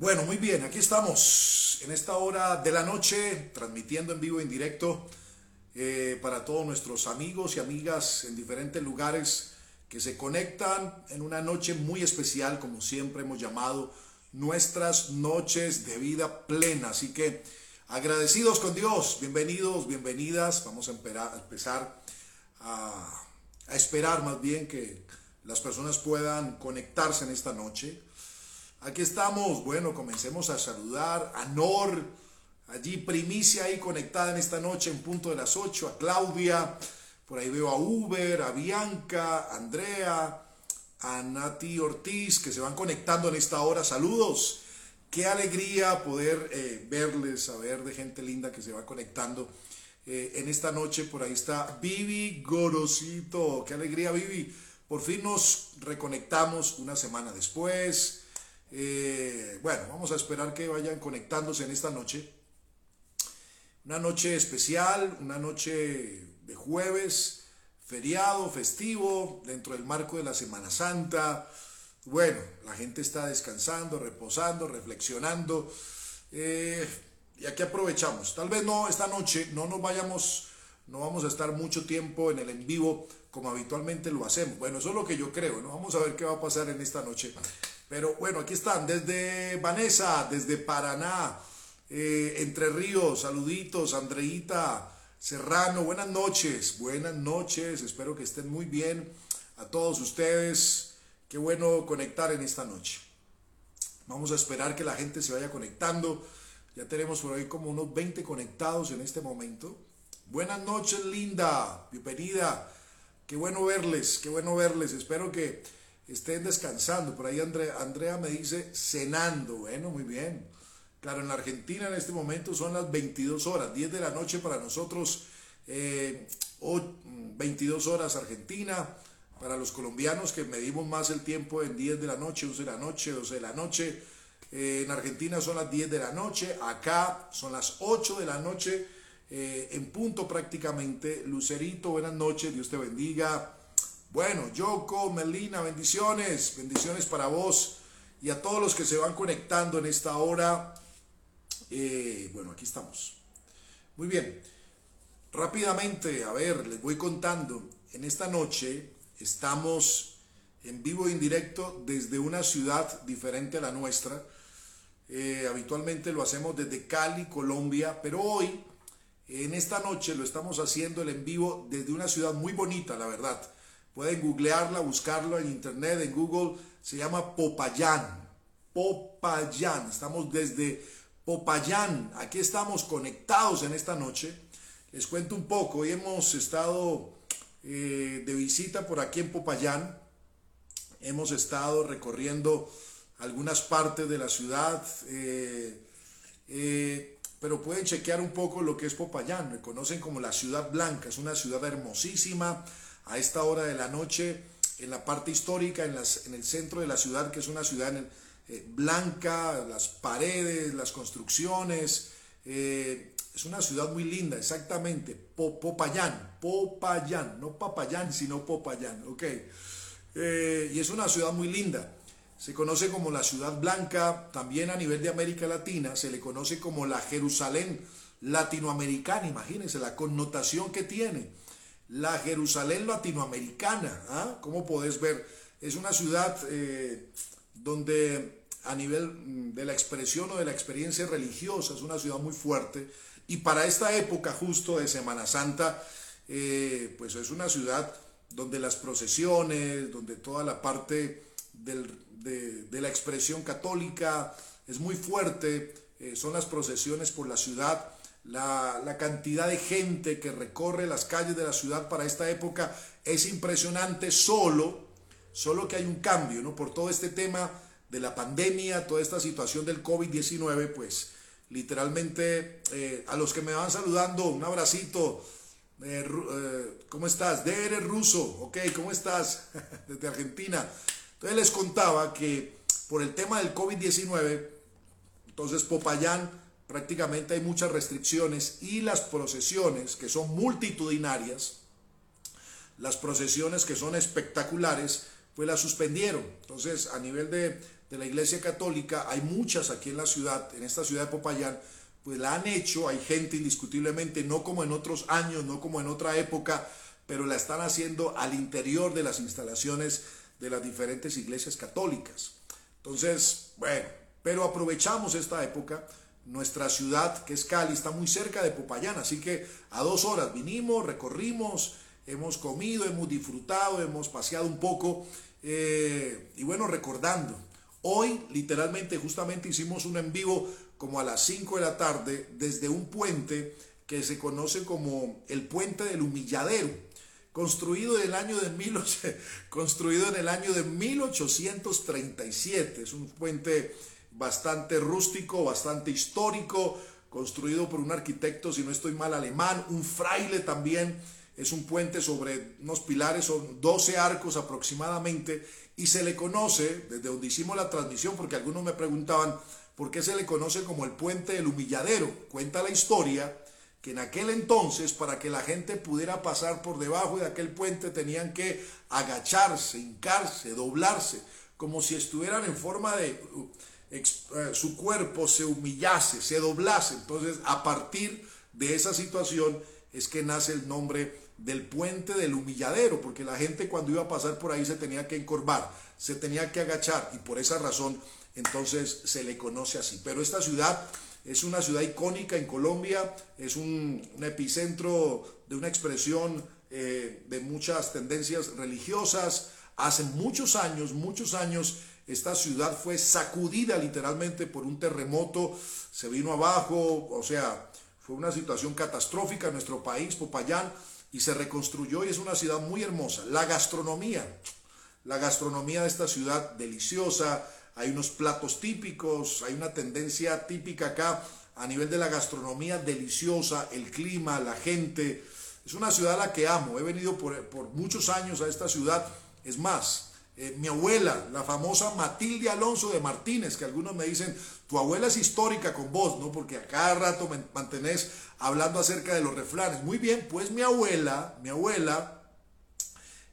Bueno, muy bien, aquí estamos en esta hora de la noche, transmitiendo en vivo, en directo, eh, para todos nuestros amigos y amigas en diferentes lugares que se conectan en una noche muy especial, como siempre hemos llamado, nuestras noches de vida plena. Así que agradecidos con Dios, bienvenidos, bienvenidas. Vamos a empezar a, a esperar más bien que las personas puedan conectarse en esta noche. Aquí estamos, bueno, comencemos a saludar a Nor, allí primicia ahí conectada en esta noche en punto de las 8, a Claudia, por ahí veo a Uber, a Bianca, a Andrea, a Nati Ortiz, que se van conectando en esta hora. Saludos, qué alegría poder eh, verles, saber de gente linda que se va conectando eh, en esta noche. Por ahí está Vivi Gorosito, qué alegría Vivi. Por fin nos reconectamos una semana después. Eh, bueno, vamos a esperar que vayan conectándose en esta noche. Una noche especial, una noche de jueves, feriado, festivo, dentro del marco de la Semana Santa. Bueno, la gente está descansando, reposando, reflexionando. Eh, y aquí aprovechamos. Tal vez no esta noche, no nos vayamos, no vamos a estar mucho tiempo en el en vivo como habitualmente lo hacemos. Bueno, eso es lo que yo creo, ¿no? Vamos a ver qué va a pasar en esta noche. Pero bueno, aquí están, desde Vanessa, desde Paraná, eh, Entre Ríos, saluditos, Andreita Serrano, buenas noches, buenas noches, espero que estén muy bien a todos ustedes. Qué bueno conectar en esta noche. Vamos a esperar que la gente se vaya conectando. Ya tenemos por ahí como unos 20 conectados en este momento. Buenas noches, linda. Bienvenida. Qué bueno verles, qué bueno verles. Espero que estén descansando. Por ahí Andrea, me dice cenando. Bueno, muy bien. Claro, en la Argentina en este momento son las 22 horas, 10 de la noche para nosotros, 22 eh, horas Argentina. Para los colombianos que medimos más el tiempo en 10 de la noche, 11 de la noche, 12 de la noche. Eh, en Argentina son las 10 de la noche, acá son las 8 de la noche, eh, en punto prácticamente. Lucerito, buenas noches, Dios te bendiga. Bueno, Yoko, Melina, bendiciones, bendiciones para vos y a todos los que se van conectando en esta hora. Eh, bueno, aquí estamos. Muy bien, rápidamente, a ver, les voy contando. En esta noche estamos en vivo e indirecto desde una ciudad diferente a la nuestra. Eh, habitualmente lo hacemos desde Cali, Colombia, pero hoy, en esta noche, lo estamos haciendo el en vivo desde una ciudad muy bonita, la verdad Pueden googlearla, buscarlo en internet, en Google. Se llama Popayán. Popayán. Estamos desde Popayán. Aquí estamos conectados en esta noche. Les cuento un poco. Hoy hemos estado eh, de visita por aquí en Popayán. Hemos estado recorriendo algunas partes de la ciudad. Eh, eh, pero pueden chequear un poco lo que es Popayán. Me conocen como la ciudad blanca. Es una ciudad hermosísima a esta hora de la noche en la parte histórica, en, las, en el centro de la ciudad, que es una ciudad eh, blanca, las paredes, las construcciones. Eh, es una ciudad muy linda, exactamente. Popayán, Popayán, no Papayán, sino Popayán, ok. Eh, y es una ciudad muy linda. Se conoce como la ciudad blanca, también a nivel de América Latina, se le conoce como la Jerusalén latinoamericana, imagínense la connotación que tiene la Jerusalén latinoamericana. ¿ah? Como podés ver, es una ciudad eh, donde a nivel mm, de la expresión o de la experiencia religiosa es una ciudad muy fuerte. Y para esta época justo de Semana Santa, eh, pues es una ciudad donde las procesiones, donde toda la parte de, la expresión católica es muy fuerte, eh, son las procesiones por la ciudad la, cantidad de gente que recorre las calles de la ciudad para esta época es impresionante, solo, solo que hay un cambio, ¿no? Por todo este tema de la pandemia, toda esta situación del COVID-19, pues literalmente eh, a los que me van saludando, un abracito, eh, eh, ¿cómo estás? De eres ruso, ok, ¿cómo estás? Desde Argentina. Entonces les contaba que por el tema del COVID-19, entonces Popayán prácticamente hay muchas restricciones y las procesiones que son multitudinarias, las procesiones que son espectaculares, pues las suspendieron. Entonces, a nivel de, de la Iglesia Católica, hay muchas aquí en la ciudad, en esta ciudad de Popayán, pues la han hecho, hay gente indiscutiblemente, no como en otros años, no como en otra época, pero la están haciendo al interior de las instalaciones de las diferentes iglesias católicas. Entonces, bueno, pero aprovechamos esta época. Nuestra ciudad, que es Cali, está muy cerca de Popayán, así que a dos horas vinimos, recorrimos, hemos comido, hemos disfrutado, hemos paseado un poco eh, y bueno, recordando. Hoy, literalmente, justamente hicimos un en vivo como a las 5 de la tarde desde un puente que se conoce como el puente del humilladero construido en el año de construido en el año de 1837. Es un puente bastante rústico, bastante histórico, construido por un arquitecto, si no estoy mal, alemán, un fraile también. Es un puente sobre unos pilares, son 12 arcos aproximadamente, y se le conoce, desde donde hicimos la transmisión, porque algunos me preguntaban, ¿por qué se le conoce como el puente del humilladero? Cuenta la historia que en aquel entonces para que la gente pudiera pasar por debajo de aquel puente tenían que agacharse, hincarse, doblarse, como si estuvieran en forma de uh, eh, su cuerpo se humillase, se doblase. Entonces, a partir de esa situación es que nace el nombre del puente del humilladero, porque la gente cuando iba a pasar por ahí se tenía que encorvar, se tenía que agachar y por esa razón entonces se le conoce así. Pero esta ciudad es una ciudad icónica en Colombia, es un, epicentro de una expresión eh, de muchas tendencias religiosas. Hace muchos años, muchos años, esta ciudad fue sacudida literalmente por un terremoto, se vino abajo, o sea, fue una situación catastrófica en nuestro país, Popayán, y se reconstruyó y es una ciudad muy hermosa. La gastronomía, la gastronomía de esta ciudad deliciosa, hay unos platos típicos, hay una tendencia típica acá a nivel de la gastronomía deliciosa, el clima, la gente. Es una ciudad a la que amo, he venido por, muchos años a esta ciudad. Es más, eh, mi abuela, la famosa Matilde Alonso de Martínez, que algunos me dicen, tu abuela es histórica con vos, ¿no? Porque a cada rato me mantenés hablando acerca de los refranes. Muy bien, pues mi abuela, mi abuela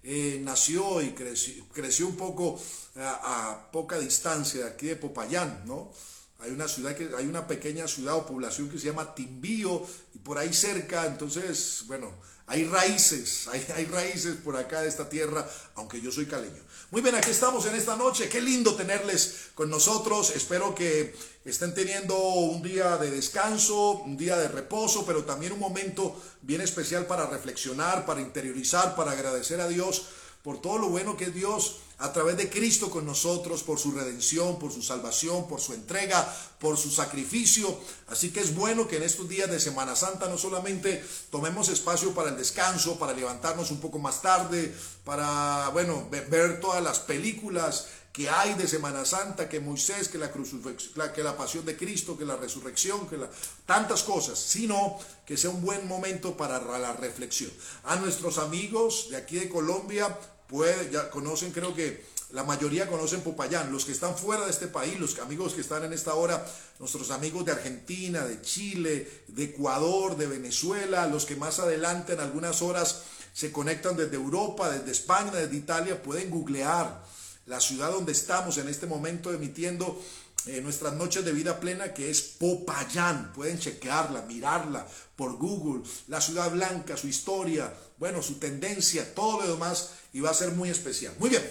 eh, nació y creció, creció un poco a, poca distancia de aquí de Popayán, ¿no? Hay una ciudad que hay una pequeña ciudad o población que se llama Timbío y por ahí cerca, entonces, bueno, hay raíces, hay, hay raíces por acá de esta tierra, aunque yo soy caleño. Muy bien, aquí estamos en esta noche. Qué lindo tenerles con nosotros. Espero que estén teniendo un día de descanso, un día de reposo, pero también un momento bien especial para reflexionar, para interiorizar, para agradecer a Dios por todo lo bueno que Dios a través de Cristo con nosotros, por su redención, por su salvación, por su entrega, por su sacrificio. Así que es bueno que en estos días de Semana Santa no solamente tomemos espacio para el descanso, para levantarnos un poco más tarde, para, bueno, ver todas las películas que hay de Semana Santa, que Moisés, que la, que la pasión de Cristo, que la resurrección, que la, tantas cosas, sino que sea un buen momento para la reflexión. A nuestros amigos de aquí de Colombia, puede, ya conocen, creo que la mayoría conocen Popayán, los que están fuera de este país, los amigos que están en esta hora, nuestros amigos de Argentina, de Chile, de Ecuador, de Venezuela, los que más adelante en algunas horas se conectan desde Europa, desde España, desde Italia, pueden googlear la ciudad donde estamos en este momento emitiendo eh, nuestras noches de vida plena, que es Popayán. Pueden chequearla, mirarla por Google, la ciudad blanca, su historia, bueno, su tendencia, todo lo demás y va a ser muy especial. Muy bien,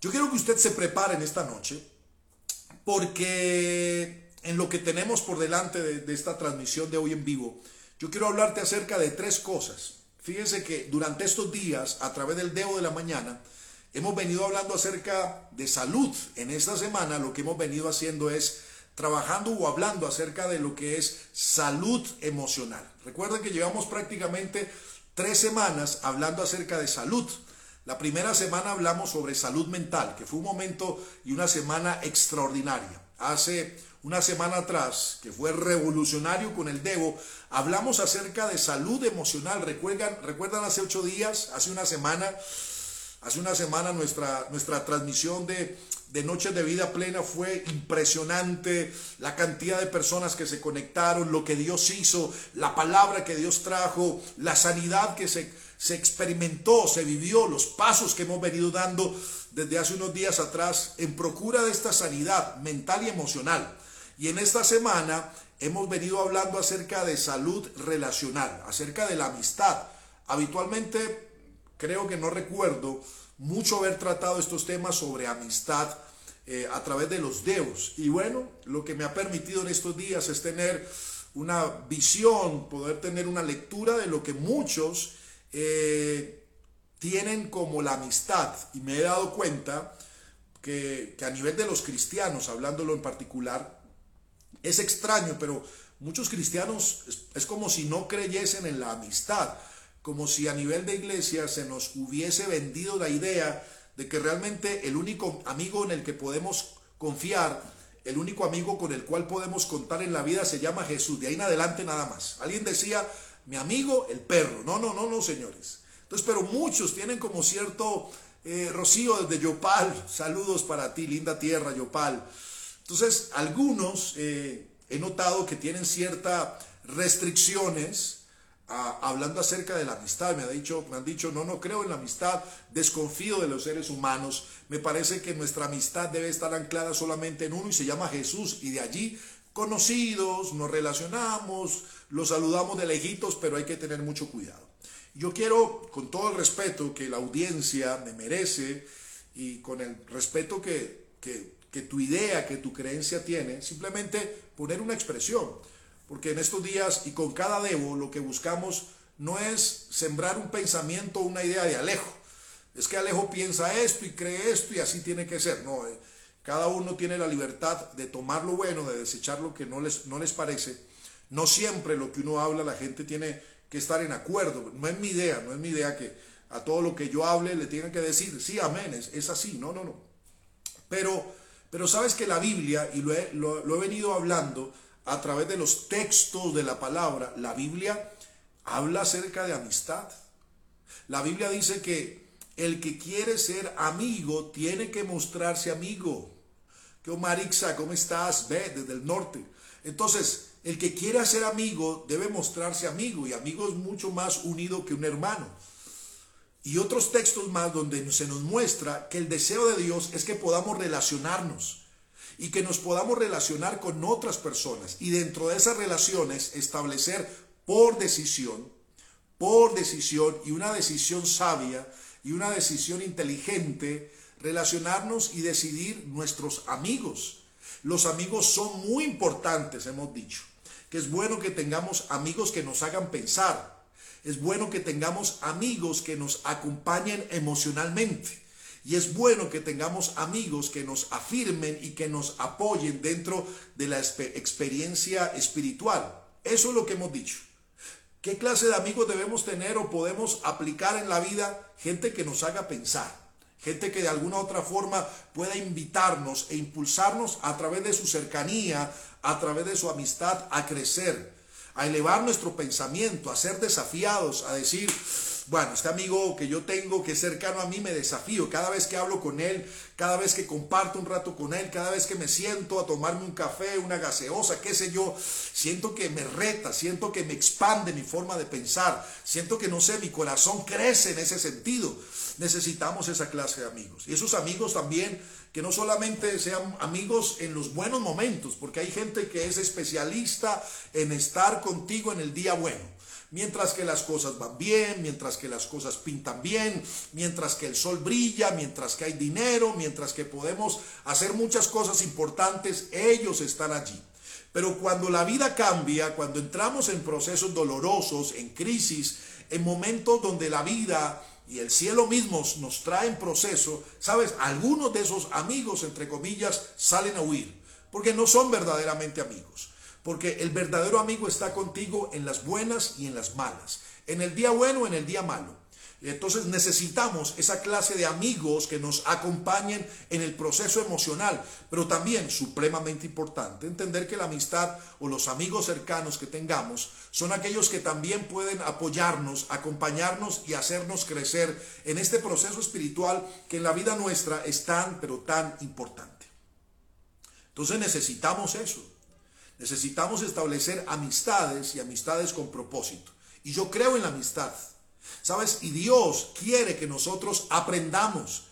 yo quiero que usted se prepare en esta noche porque en lo que tenemos por delante de, esta transmisión de hoy en vivo, yo quiero hablarte acerca de tres cosas. Fíjense que durante estos días, a través del Deo de la Mañana, hemos venido hablando acerca de salud. En esta semana lo que hemos venido haciendo es trabajando o hablando acerca de lo que es salud emocional. Recuerden que llevamos prácticamente tres semanas hablando acerca de salud. La primera semana hablamos sobre salud mental, que fue un momento y una semana extraordinaria. Hace una semana atrás, que fue revolucionario con el Debo, hablamos acerca de salud emocional. ¿Recuerdan, recuerdan hace ocho días, hace una semana? Hace una semana nuestra, nuestra transmisión de, de Noches de Vida Plena fue impresionante, la cantidad de personas que se conectaron, lo que Dios hizo, la palabra que Dios trajo, la sanidad que se, se experimentó, se vivió los pasos que hemos venido dando desde hace unos días atrás en procura de esta sanidad mental y emocional. Y en esta semana hemos venido hablando acerca de salud relacional, acerca de la amistad. Habitualmente creo que no recuerdo mucho haber tratado estos temas sobre amistad eh, a través de los dedos. Y bueno, lo que me ha permitido en estos días es tener una visión, poder tener una lectura de lo que muchos eh, tienen como la amistad. Y me he dado cuenta que, a nivel de los cristianos, hablándolo en particular, es extraño, pero muchos cristianos es como si no creyesen en la amistad como si a nivel de iglesia se nos hubiese vendido la idea de que realmente el único amigo en el que podemos confiar, el único amigo con el cual podemos contar en la vida se llama Jesús. De ahí en adelante nada más. Alguien decía, mi amigo, el perro. No, no, no, no, señores. Entonces, pero muchos tienen como cierto eh, Rocío desde Yopal. Saludos para ti, linda tierra, Yopal. Entonces, algunos eh, he notado que tienen ciertas restricciones hablando acerca de la amistad, me, ha dicho, me han dicho, no, no creo en la amistad, desconfío de los seres humanos, me parece que nuestra amistad debe estar anclada solamente en uno y se llama Jesús, y de allí conocidos, nos relacionamos, los saludamos de lejitos, pero hay que tener mucho cuidado. Yo quiero, con todo el respeto que la audiencia me merece y con el respeto que, que, tu idea, que tu creencia tiene, simplemente poner una expresión. Porque en estos días y con cada debo lo que buscamos no es sembrar un pensamiento o una idea de Alejo. Es que Alejo piensa esto y cree esto y así tiene que ser. No, eh, cada uno tiene la libertad de tomar lo bueno, de desechar lo que no les, no les parece. No siempre lo que uno habla la gente tiene que estar en acuerdo. No es mi idea, no es mi idea que a todo lo que yo hable le tengan que decir, sí, amén, es, así. No, no, no. Pero, pero sabes que la Biblia, y lo lo he venido hablando, a través de los textos de la palabra, la Biblia habla acerca de amistad. La Biblia dice que el que quiere ser amigo tiene que mostrarse amigo. ¿Qué Marixa? ¿Cómo estás? Ve, desde el norte. Entonces, el que quiere ser amigo debe mostrarse amigo y amigo es mucho más unido que un hermano. Y otros textos más donde se nos muestra que el deseo de Dios es que podamos relacionarnos y que nos podamos relacionar con otras personas y dentro de esas relaciones establecer por decisión, por decisión y una decisión sabia y una decisión inteligente, relacionarnos y decidir nuestros amigos. Los amigos son muy importantes, hemos dicho, que es bueno que tengamos amigos que nos hagan pensar, es bueno que tengamos amigos que nos acompañen emocionalmente. Y es bueno que tengamos amigos que nos afirmen y que nos apoyen dentro de la experiencia espiritual. Eso es lo que hemos dicho. ¿Qué clase de amigos debemos tener o podemos aplicar en la vida? Gente que nos haga pensar. Gente que de alguna otra forma pueda invitarnos e impulsarnos a través de su cercanía, a través de su amistad, a crecer, a elevar nuestro pensamiento, a ser desafiados, a decir, bueno, este amigo que yo tengo que es cercano a mí me desafío. Cada vez que hablo con él, cada vez que comparto un rato con él, cada vez que me siento a tomarme un café, una gaseosa, qué sé yo, siento que me reta, siento que me expande mi forma de pensar, siento que no sé, mi corazón crece en ese sentido. Necesitamos esa clase de amigos. Y esos amigos también que no solamente sean amigos en los buenos momentos, porque hay gente que es especialista en estar contigo en el día bueno mientras que las cosas van bien, mientras que las cosas pintan bien, mientras que el sol brilla, mientras que hay dinero, mientras que podemos hacer muchas cosas importantes, ellos están allí. Pero cuando la vida cambia, cuando entramos en procesos dolorosos, en crisis, en momentos donde la vida y el cielo mismo nos traen proceso, sabes, algunos de esos amigos, entre comillas, salen a huir, porque no son verdaderamente amigos. Porque el verdadero amigo está contigo en las buenas y en las malas, en el día bueno, en el día malo. Entonces necesitamos esa clase de amigos que nos acompañen en el proceso emocional, pero también, supremamente importante, entender que la amistad o los amigos cercanos que tengamos son aquellos que también pueden apoyarnos, acompañarnos y hacernos crecer en este proceso espiritual que en la vida nuestra es tan, pero tan importante. Entonces necesitamos eso. Necesitamos establecer amistades y amistades con propósito. Y yo creo en la amistad. ¿Sabes? Y Dios quiere que nosotros aprendamos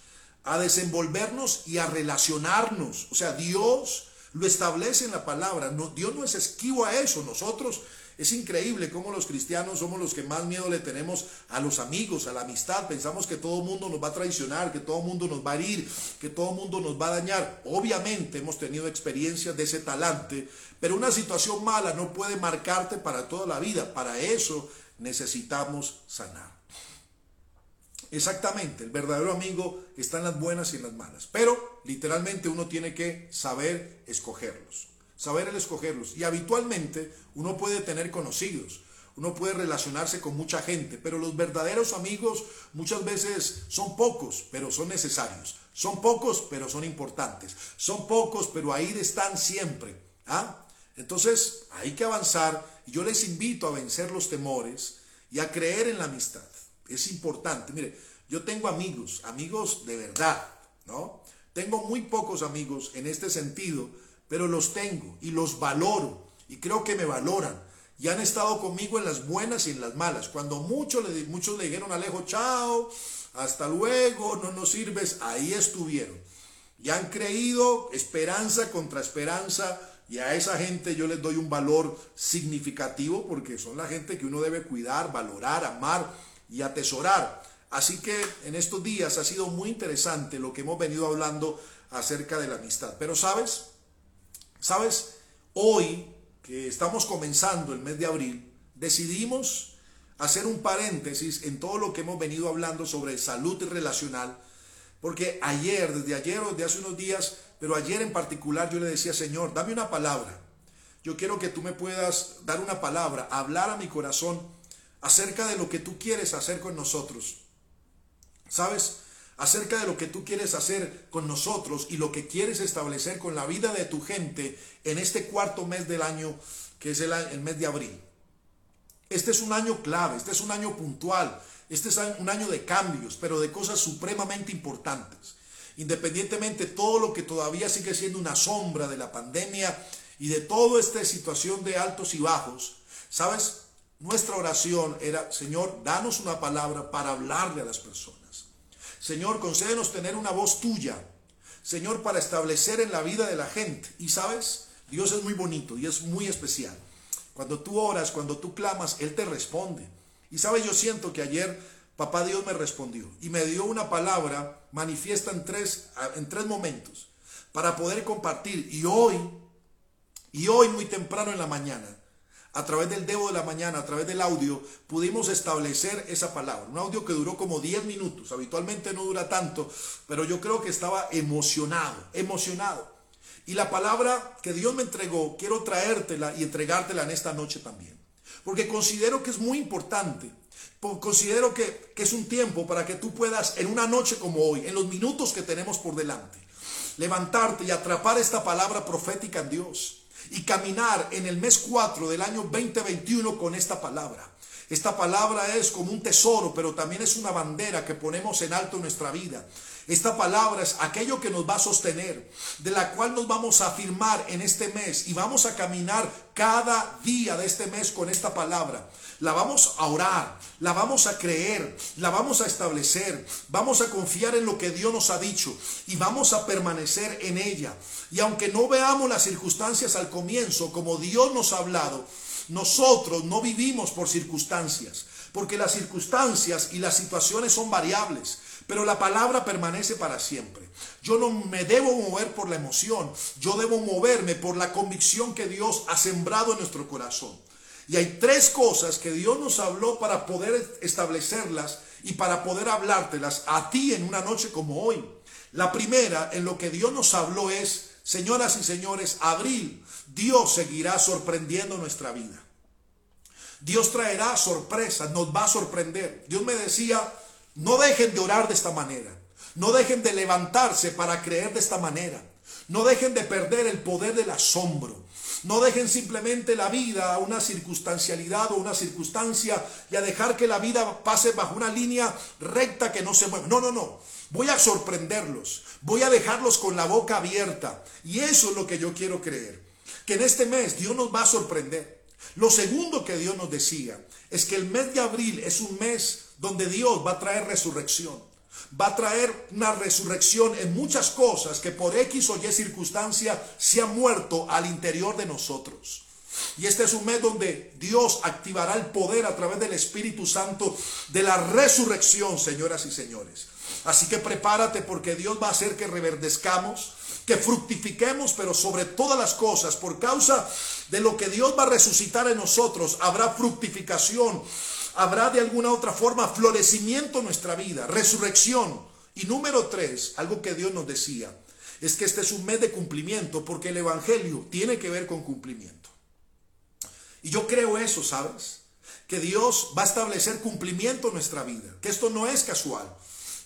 a desenvolvernos y a relacionarnos. O sea, Dios lo establece en la palabra. Dios no es esquivo a eso. Nosotros es increíble cómo los cristianos somos los que más miedo le tenemos a los amigos, a la amistad. Pensamos que todo el mundo nos va a traicionar, que todo el mundo nos va a herir, que todo el mundo nos va a dañar. Obviamente hemos tenido experiencias de ese talante, pero una situación mala no puede marcarte para toda la vida. Para eso necesitamos sanar. Exactamente, el verdadero amigo está en las buenas y en las malas, pero literalmente uno tiene que saber escogerlos saber el escogerlos. Y habitualmente uno puede tener conocidos, uno puede relacionarse con mucha gente, pero los verdaderos amigos muchas veces son pocos, pero son necesarios. Son pocos, pero son importantes. Son pocos, pero ahí están siempre. ¿ah? Entonces hay que avanzar yo les invito a vencer los temores y a creer en la amistad. Es importante. Mire, yo tengo amigos, amigos de verdad, ¿no? Tengo muy pocos amigos en este sentido, pero los tengo y los valoro y creo que me valoran y han estado conmigo en las buenas y en las malas. Cuando muchos le, muchos le dijeron a Alejo, chao, hasta luego, no nos sirves, ahí estuvieron. Y han creído esperanza contra esperanza y a esa gente yo les doy un valor significativo porque son la gente que uno debe cuidar, valorar, amar y atesorar. Así que en estos días ha sido muy interesante lo que hemos venido hablando acerca de la amistad. Pero sabes, Sabes, hoy que estamos comenzando el mes de abril, decidimos hacer un paréntesis en todo lo que hemos venido hablando sobre salud relacional, porque ayer, desde ayer o desde hace unos días, pero ayer en particular yo le decía, Señor, dame una palabra. Yo quiero que tú me puedas dar una palabra, hablar a mi corazón acerca de lo que tú quieres hacer con nosotros. ¿Sabes? acerca de lo que tú quieres hacer con nosotros y lo que quieres establecer con la vida de tu gente en este cuarto mes del año, que es el, mes de abril. Este es un año clave, este es un año puntual, este es un año de cambios, pero de cosas supremamente importantes. Independientemente de todo lo que todavía sigue siendo una sombra de la pandemia y de toda esta situación de altos y bajos, ¿sabes? Nuestra oración era, Señor, danos una palabra para hablarle a las personas. Señor, concédenos tener una voz tuya, Señor, para establecer en la vida de la gente. Y sabes, Dios es muy bonito y es muy especial. Cuando tú oras, cuando tú clamas, Él te responde. Y sabes, yo siento que ayer Papá Dios me respondió y me dio una palabra manifiesta en tres, en tres momentos para poder compartir. Y hoy, y hoy muy temprano en la mañana, a través del Debo de la Mañana, a través del audio, pudimos establecer esa palabra. Un audio que duró como 10 minutos, habitualmente no dura tanto, pero yo creo que estaba emocionado, emocionado. Y la palabra que Dios me entregó, quiero traértela y entregártela en esta noche también. Porque considero que es muy importante. Considero que, que es un tiempo para que tú puedas, en una noche como hoy, en los minutos que tenemos por delante, levantarte y atrapar esta palabra profética en Dios y caminar en el mes 4 del año 2021 con esta palabra. Esta palabra es como un tesoro, pero también es una bandera que ponemos en alto en nuestra vida. Esta palabra es aquello que nos va a sostener, de la cual nos vamos a afirmar en este mes y vamos a caminar cada día de este mes con esta palabra. La vamos a orar, la vamos a creer, la vamos a establecer, vamos a confiar en lo que Dios nos ha dicho y vamos a permanecer en ella. Y aunque no veamos las circunstancias al comienzo como Dios nos ha hablado, nosotros no vivimos por circunstancias, porque las circunstancias y las situaciones son variables. Pero la palabra permanece para siempre. Yo no me debo mover por la emoción, yo debo moverme por la convicción que Dios ha sembrado en nuestro corazón. Y hay tres cosas que Dios nos habló para poder establecerlas y para poder hablártelas a ti en una noche como hoy. La primera en lo que Dios nos habló es, señoras y señores, abril, Dios seguirá sorprendiendo nuestra vida. Dios traerá sorpresas, nos va a sorprender. Dios me decía, no dejen de orar de esta manera. No dejen de levantarse para creer de esta manera. No dejen de perder el poder del asombro. No dejen simplemente la vida a una circunstancialidad o una circunstancia y a dejar que la vida pase bajo una línea recta que no se mueva. No, no, no. Voy a sorprenderlos. Voy a dejarlos con la boca abierta. Y eso es lo que yo quiero creer. Que en este mes Dios nos va a sorprender. Lo segundo que Dios nos decía es que el mes de abril es un mes donde Dios va a traer resurrección. Va a traer una resurrección en muchas cosas que por X o Y circunstancia se han muerto al interior de nosotros. Y este es un mes donde Dios activará el poder a través del Espíritu Santo de la resurrección, señoras y señores. Así que prepárate porque Dios va a hacer que reverdezcamos, que fructifiquemos, pero sobre todas las cosas, por causa de lo que Dios va a resucitar en nosotros, habrá fructificación, habrá de alguna otra forma florecimiento en nuestra vida, resurrección. Y número tres, algo que Dios nos decía, es que este es un mes de cumplimiento porque el Evangelio tiene que ver con cumplimiento. Y yo creo eso, ¿sabes? Que Dios va a establecer cumplimiento en nuestra vida, que esto no es casual,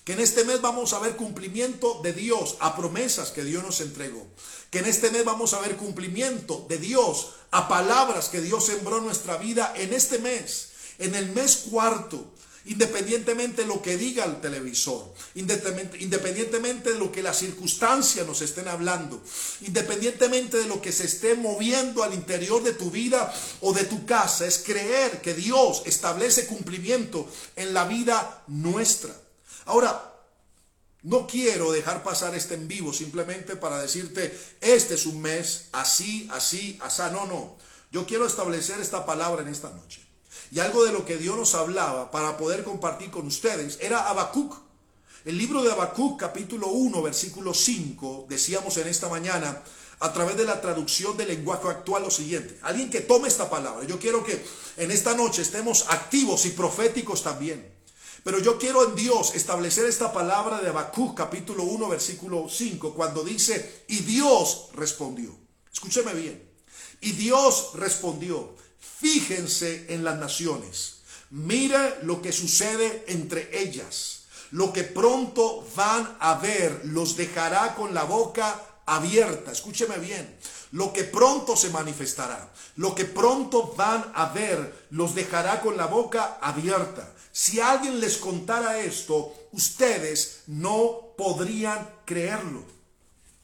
que en este mes vamos a ver cumplimiento de Dios a promesas que Dios nos entregó, que en este mes vamos a ver cumplimiento de Dios a palabras que Dios sembró en nuestra vida en este mes, en el mes cuarto, independientemente de lo que diga el televisor, independientemente de lo que las circunstancias nos estén hablando, independientemente de lo que se esté moviendo al interior de tu vida o de tu casa, es creer que Dios establece cumplimiento en la vida nuestra. Ahora, no quiero dejar pasar este en vivo simplemente para decirte, este es un mes así, así, así. No, no. Yo quiero establecer esta palabra en esta noche. Y algo de lo que Dios nos hablaba para poder compartir con ustedes era Habacuc. El libro de Habacuc, capítulo 1, versículo 5, decíamos en esta mañana, a través de la traducción del lenguaje actual, lo siguiente. Alguien que tome esta palabra. Yo quiero que en esta noche estemos activos y proféticos también. Pero yo quiero en Dios establecer esta palabra de Habacuc, capítulo 1, versículo 5, cuando dice, y Dios respondió. Escúcheme bien. Y Dios respondió, Fíjense en las naciones. Mire lo que sucede entre ellas. Lo que pronto van a ver los dejará con la boca abierta. Escúcheme bien. Lo que pronto se manifestará. Lo que pronto van a ver los dejará con la boca abierta. Si alguien les contara esto, ustedes no podrían creerlo.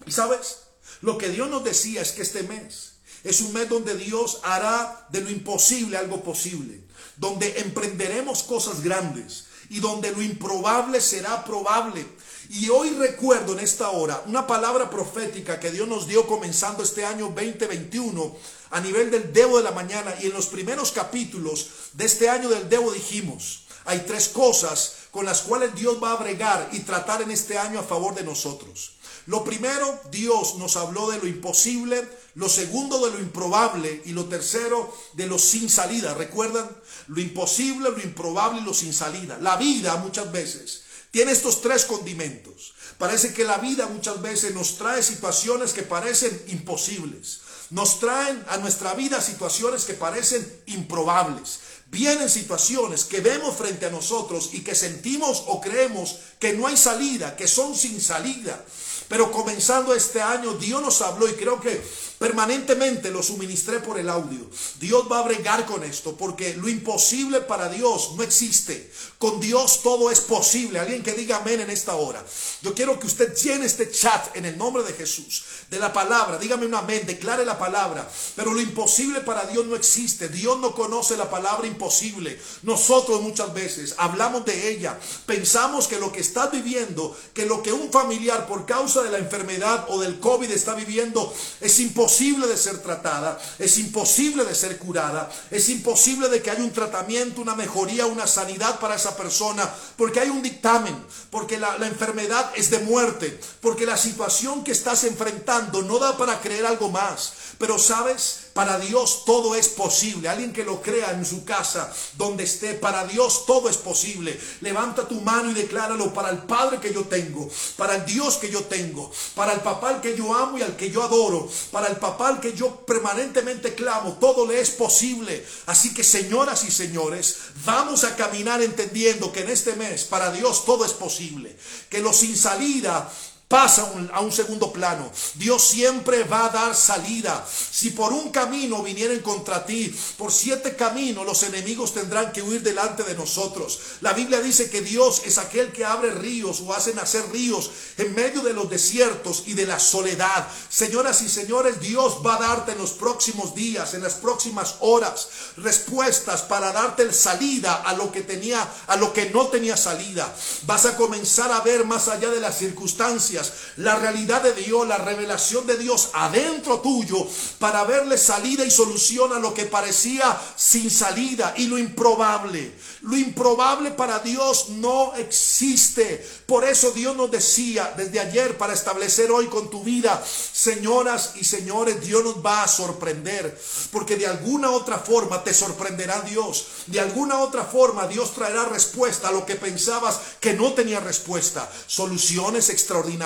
¿Y sabes? Lo que Dios nos decía es que este mes es un mes donde Dios hará de lo imposible algo posible, donde emprenderemos cosas grandes y donde lo improbable será probable. Y hoy recuerdo en esta hora una palabra profética que Dios nos dio comenzando este año 2021 a nivel del Debo de la mañana y en los primeros capítulos de este año del Debo dijimos, hay tres cosas con las cuales Dios va a bregar y tratar en este año a favor de nosotros. Lo primero, Dios nos habló de lo imposible, lo segundo de lo improbable y lo tercero de lo sin salida. ¿Recuerdan? Lo imposible, lo improbable y lo sin salida. La vida muchas veces tiene estos tres condimentos. Parece que la vida muchas veces nos trae situaciones que parecen imposibles. Nos traen a nuestra vida situaciones que parecen improbables. Vienen situaciones que vemos frente a nosotros y que sentimos o creemos que no hay salida, que son sin salida. Pero comenzando este año, Dios nos habló y creo que permanentemente lo suministré por el audio. Dios va a bregar con esto porque lo imposible para Dios no existe. Con Dios todo es posible. Alguien que diga amén en esta hora. Yo quiero que usted llene este chat en el nombre de Jesús, de la palabra. Dígame un amén, declare la palabra. Pero lo imposible para Dios no existe. Dios no conoce la palabra imposible. Nosotros muchas veces hablamos de ella. Pensamos que lo que estás viviendo, que lo que un familiar por causa de la enfermedad o del COVID está viviendo, es imposible de ser tratada, es imposible de ser curada, es imposible de que haya un tratamiento, una mejoría, una sanidad para esa persona, porque hay un dictamen, porque la enfermedad es de muerte, porque la situación que estás enfrentando no da para creer algo más. Pero sabes, para Dios todo es posible. Alguien que lo crea en su casa, donde esté, para Dios todo es posible. Levanta tu mano y decláralo para el Padre que yo tengo, para el Dios que yo tengo, para el papá al que yo amo y al que yo adoro, para el papá al que yo permanentemente clamo. Todo le es posible. Así que señoras y señores, vamos a caminar entendiendo que en este mes para Dios todo es posible. Que lo sin salida pasa a un segundo plano. Dios siempre va a dar salida. Si por un camino vinieren contra ti, por siete caminos los enemigos tendrán que huir delante de nosotros. La Biblia dice que Dios es aquel que abre ríos o hace nacer ríos en medio de los desiertos y de la soledad. Señoras y señores, Dios va a darte en los próximos días, en las próximas horas, respuestas para darte salida a lo que tenía, a lo que no tenía salida. Vas a comenzar a ver más allá de las circunstancias la realidad de Dios, la revelación de Dios adentro tuyo para verle salida y solución a lo que parecía sin salida y lo improbable. Lo improbable para Dios no existe. Por eso Dios nos decía desde ayer para establecer hoy con tu vida, señoras y señores, Dios nos va a sorprender. Porque de alguna otra forma te sorprenderá Dios. De alguna otra forma Dios traerá respuesta a lo que pensabas que no tenía respuesta. Soluciones extraordinarias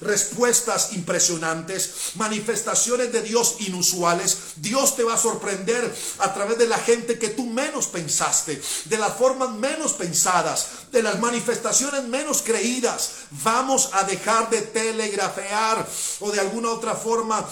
respuestas impresionantes, manifestaciones de Dios inusuales. Dios te va a sorprender a través de la gente que tú menos pensaste, de las formas menos pensadas, de las manifestaciones menos creídas. Vamos a dejar de telegrafear o de alguna otra forma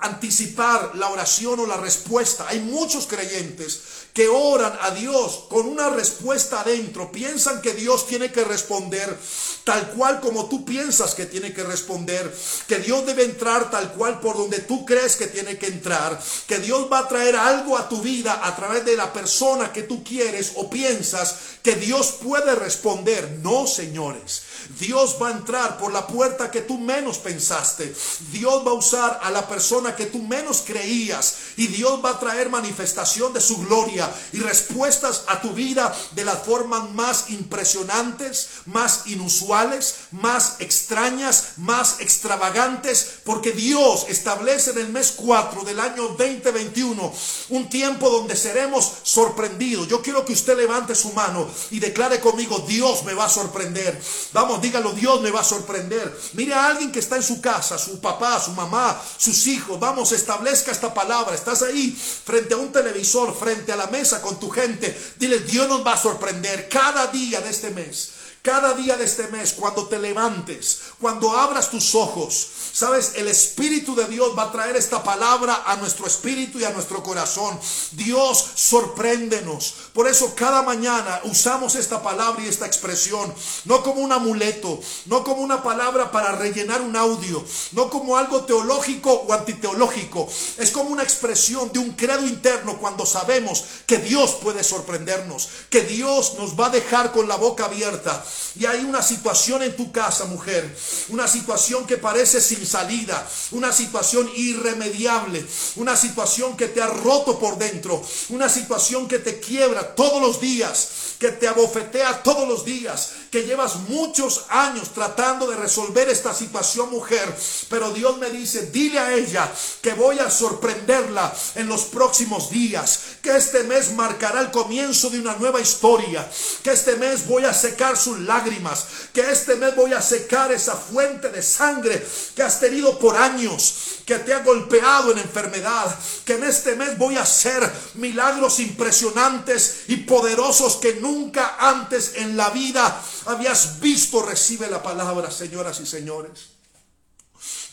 anticipar la oración o la respuesta. Hay muchos creyentes que oran a Dios con una respuesta adentro, piensan que Dios tiene que responder tal cual como tú piensas que tiene que responder, que Dios debe entrar tal cual por donde tú crees que tiene que entrar, que Dios va a traer algo a tu vida a través de la persona que tú quieres o piensas que Dios puede responder. No, señores. Dios va a entrar por la puerta que tú menos pensaste. Dios va a usar a la persona que tú menos creías. Y Dios va a traer manifestación de su gloria y respuestas a tu vida de las formas más impresionantes, más inusuales, más extrañas, más extravagantes. Porque Dios establece en el mes 4 del año 2021 un tiempo donde seremos sorprendidos. Yo quiero que usted levante su mano y declare conmigo, Dios me va a sorprender. Vamos dígalo, Dios me va a sorprender. Mire a alguien que está en su casa, su papá, su mamá, sus hijos. Vamos, establezca esta palabra. Estás ahí frente a un televisor, frente a la mesa con tu gente. Dile, Dios nos va a sorprender cada día de este mes. Cada día de este mes, cuando te levantes, cuando abras tus ojos, sabes, el Espíritu de Dios va a traer esta palabra a nuestro espíritu y a nuestro corazón. Dios, sorpréndenos. Por eso cada mañana usamos esta palabra y esta expresión, no como un amuleto, no como una palabra para rellenar un audio, no como algo teológico o antiteológico. Es como una expresión de un credo interno cuando sabemos que Dios puede sorprendernos, que Dios nos va a dejar con la boca abierta y hay una situación en tu casa, mujer, una situación que parece sin salida, una situación irremediable, una situación que te ha roto por dentro, una situación que te quiebra todos los días, que te abofetea todos los días, que llevas muchos años tratando de resolver esta situación, mujer, pero Dios me dice, dile a ella que voy a sorprenderla en los próximos días, que este mes marcará el comienzo de una nueva historia, que este mes voy a secar sus lágrimas, que este mes voy a secar esa fuente de sangre que has tenido por años, que te ha golpeado en enfermedad, que en este mes voy a hacer milagros impresionantes y poderosos que nunca antes en la vida habías visto. Recibe la palabra, señoras y señores.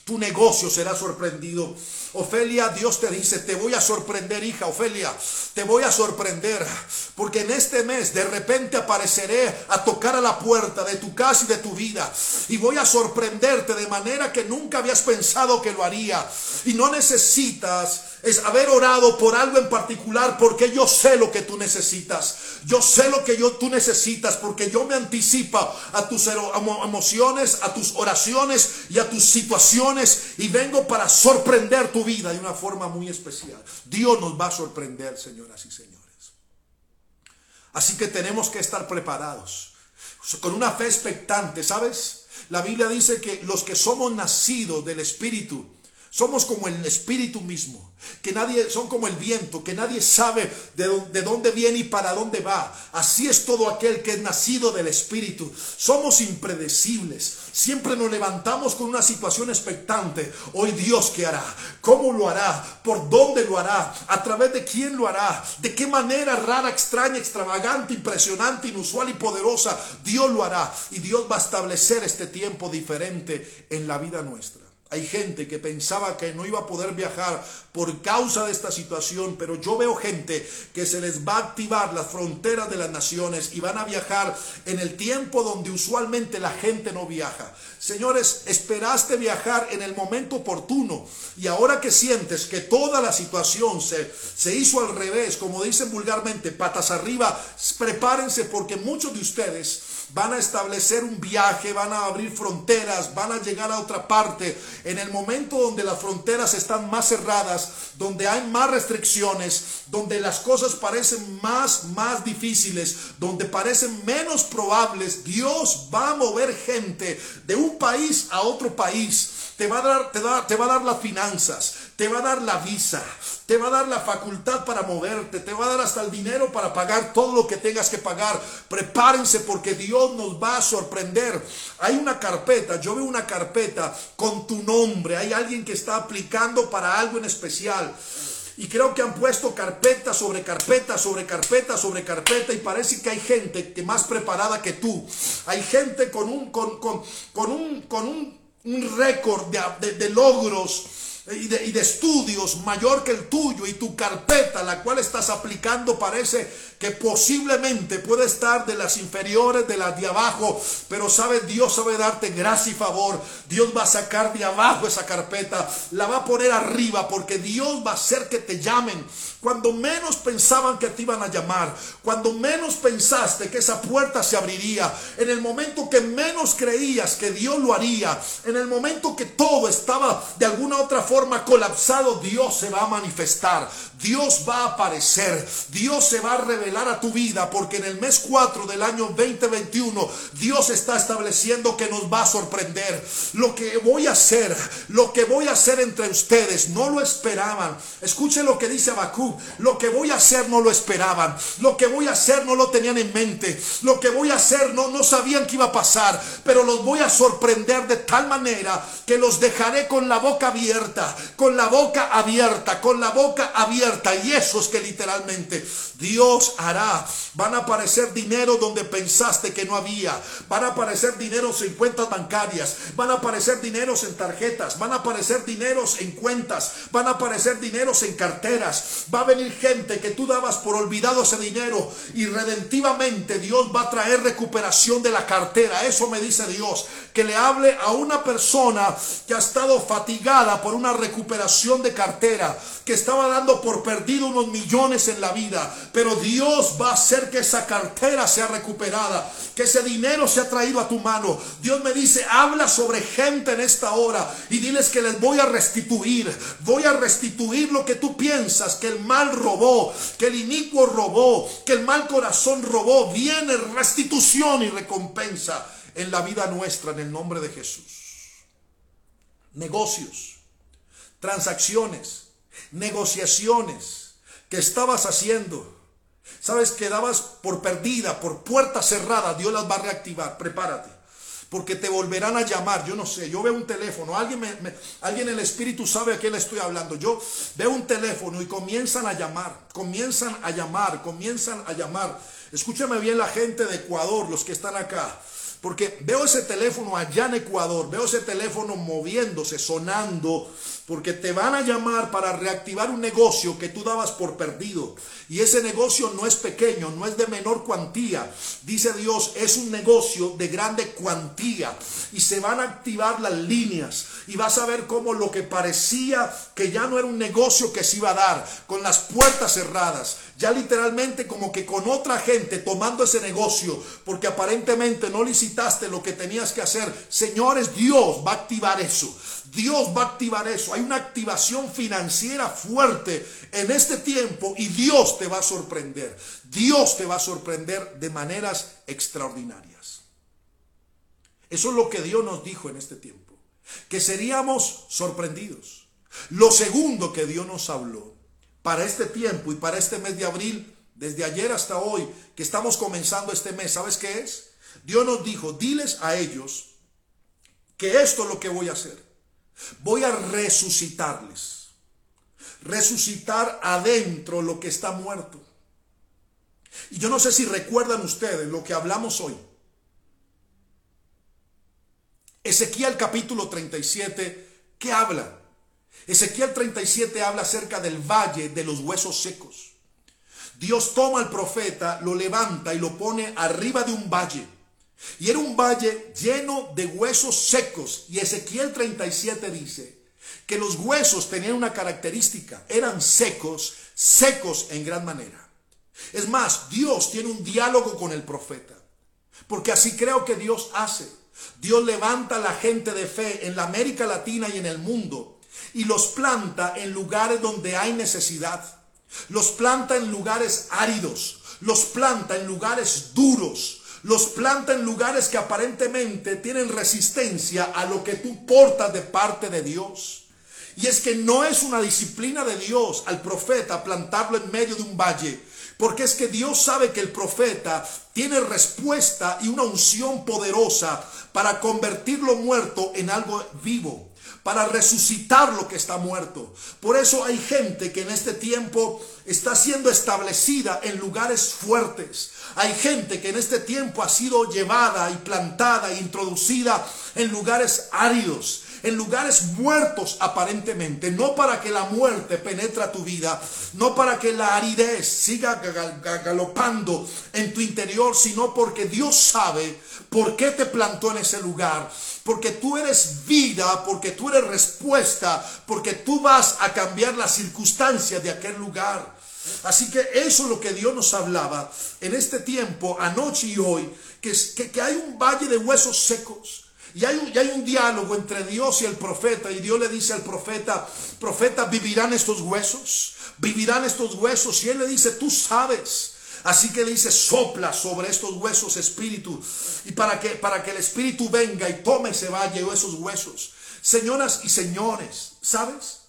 Tu negocio será sorprendido. Ofelia, Dios te dice, te voy a sorprender, hija Ofelia, te voy a sorprender, porque en este mes de repente apareceré a tocar a la puerta de tu casa y de tu vida, y voy a sorprenderte de manera que nunca habías pensado que lo haría, y no necesitas es haber orado por algo en particular porque yo sé lo que tú necesitas. Yo sé lo que yo, tú necesitas porque yo me anticipo a tus emociones, a tus oraciones y a tus situaciones y vengo para sorprender tu vida de una forma muy especial. Dios nos va a sorprender, señoras y señores. Así que tenemos que estar preparados con una fe expectante, ¿sabes? La Biblia dice que los que somos nacidos del Espíritu, somos como el Espíritu mismo. que nadie, son como el viento, que nadie sabe de, de, dónde viene y para dónde va. Así es todo aquel que es nacido del Espíritu. Somos impredecibles. Siempre nos levantamos con una situación expectante. Hoy Dios qué hará, cómo lo hará, por dónde lo hará, a través de quién lo hará, de qué manera rara, extraña, extravagante, impresionante, inusual y poderosa Dios lo hará. Y Dios va a establecer este tiempo diferente en la vida nuestra. Hay gente que pensaba que no iba a poder viajar por causa de esta situación, pero yo veo gente que se les va a activar las fronteras de las naciones y van a viajar en el tiempo donde usualmente la gente no viaja. Señores, esperaste viajar en el momento oportuno y ahora que sientes que toda la situación se, se hizo al revés, como dicen vulgarmente, patas arriba, prepárense porque muchos de ustedes van a establecer un viaje, van a abrir fronteras, van a llegar a otra parte. En el momento donde las fronteras están más cerradas, donde hay más restricciones, donde las cosas parecen más, más difíciles, donde parecen menos probables, Dios va a mover gente de un país a otro país. Te va a dar, te, te va a dar las finanzas, te va a dar la visa, te va a dar la facultad para moverte, te va a dar hasta el dinero para pagar todo lo que tengas que pagar. Prepárense porque Dios nos va a sorprender. Hay una carpeta, yo veo una carpeta con tu nombre, hay alguien que está aplicando para algo en especial. Y creo que han puesto carpeta sobre carpeta, sobre carpeta, sobre carpeta. Y parece que hay gente que más preparada que tú. Hay gente con un, con, con, con un, con un, un récord de, de, de logros y de, y de, estudios mayor que el tuyo y tu carpeta, la cual estás aplicando, parece que posiblemente puede estar de las inferiores, de las de abajo, pero sabe, Dios sabe darte gracia y favor. Dios va a sacar de abajo esa carpeta, la va a poner arriba, porque Dios va a hacer que te llamen. Cuando menos pensaban que te iban a llamar, cuando menos pensaste que esa puerta se abriría, en el momento que menos creías que Dios lo haría, en el momento que todo estaba de alguna otra forma colapsado, Dios se va a manifestar, Dios va a aparecer, Dios se va a revelar a tu vida, porque en el mes 4 del año 2021 Dios está estableciendo que nos va a sorprender. Lo que voy a hacer, lo que voy a hacer entre ustedes, no lo esperaban. Escuchen lo que dice Abacú, lo que voy a hacer no lo esperaban, lo que voy a hacer no lo tenían en mente, lo que voy a hacer no, no sabían que iba a pasar, pero los voy a sorprender de tal manera que los dejaré con la boca abierta, con la boca abierta, con la boca abierta. Y eso es que literalmente Dios hará. Van a aparecer dinero donde pensaste que no había. Van a aparecer dineros en cuentas bancarias. Van a aparecer dineros en tarjetas. Van a aparecer dineros en cuentas. Van a aparecer dineros en carteras. Va a venir gente que tú dabas por olvidado ese dinero. Y redentivamente Dios va a traer recuperación de la cartera. Eso me dice Dios. Que le hable a una persona que ha estado fatigada por una recuperación de cartera. Que estaba dando por perdido unos millones en la vida. Pero Dios va a hacer que esa cartera sea recuperada, que ese dinero sea traído a tu mano. Dios me dice, habla sobre gente en esta hora y diles que les voy a restituir, voy a restituir lo que tú piensas, que el mal robó, que el inicuo robó, que el mal corazón robó. Viene restitución y recompensa en la vida nuestra en el nombre de Jesús. Negocios, transacciones, negociaciones que estabas haciendo Sabes, quedabas por perdida, por puerta cerrada. Dios las va a reactivar. Prepárate. Porque te volverán a llamar. Yo no sé. Yo veo un teléfono. Alguien, me, alguien el Espíritu sabe a qué le estoy hablando. Yo veo un teléfono y comienzan a llamar. Comienzan a llamar. Comienzan a llamar. Escúchame bien la gente de Ecuador, los que están acá. Porque veo ese teléfono allá en Ecuador, veo ese teléfono moviéndose, sonando, porque te van a llamar para reactivar un negocio que tú dabas por perdido. Y ese negocio no es pequeño, no es de menor cuantía. Dice Dios, es un negocio de grande cuantía. Y se van a activar las líneas. Y vas a ver cómo lo que parecía que ya no era un negocio que se iba a dar, con las puertas cerradas, ya literalmente como que con otra gente tomando ese negocio, porque aparentemente no licitaste lo que tenías que hacer. Señores, Dios va a activar eso. Dios va a activar eso. Hay una activación financiera fuerte en este tiempo y Dios te va a sorprender. Dios te va a sorprender de maneras extraordinarias. Eso es lo que Dios nos dijo en este tiempo. Que seríamos sorprendidos. Lo segundo que Dios nos habló para este tiempo y para este mes de abril, desde ayer hasta hoy, que estamos comenzando este mes, ¿sabes qué es? Dios nos dijo, diles a ellos que esto es lo que voy a hacer. Voy a resucitarles. Resucitar adentro lo que está muerto. Y yo no sé si recuerdan ustedes lo que hablamos hoy. Ezequiel capítulo 37, ¿qué habla? Ezequiel 37 habla acerca del valle de los huesos secos. Dios toma al profeta, lo levanta y lo pone arriba de un valle. Y era un valle lleno de huesos secos. Y Ezequiel 37 dice que los huesos tenían una característica, eran secos, secos en gran manera. Es más, Dios tiene un diálogo con el profeta, porque así creo que Dios hace. Dios levanta a la gente de fe en la América Latina y en el mundo y los planta en lugares donde hay necesidad. Los planta en lugares áridos, los planta en lugares duros, los planta en lugares que aparentemente tienen resistencia a lo que tú portas de parte de Dios. Y es que no es una disciplina de Dios al profeta plantarlo en medio de un valle, porque es que Dios sabe que el profeta tiene respuesta y una unción poderosa para convertir lo muerto en algo vivo para resucitar lo que está muerto. Por eso hay gente que en este tiempo está siendo establecida en lugares fuertes. Hay gente que en este tiempo ha sido llevada y plantada e introducida en lugares áridos en lugares muertos aparentemente, no para que la muerte penetre tu vida, no para que la aridez siga galopando en tu interior, sino porque Dios sabe por qué te plantó en ese lugar, porque tú eres vida, porque tú eres respuesta, porque tú vas a cambiar las circunstancias de aquel lugar. Así que eso es lo que Dios nos hablaba en este tiempo, anoche y hoy, que, que, que hay un valle de huesos secos y hay, un, hay un diálogo entre Dios y el profeta. Y Dios le dice al profeta, profeta, ¿vivirán estos huesos? ¿Vivirán estos huesos? Y él le dice, tú sabes. Así que dice, sopla sobre estos huesos espíritu. Y para que, para que el espíritu venga y tome ese valle o esos huesos. Señoras y señores, ¿sabes?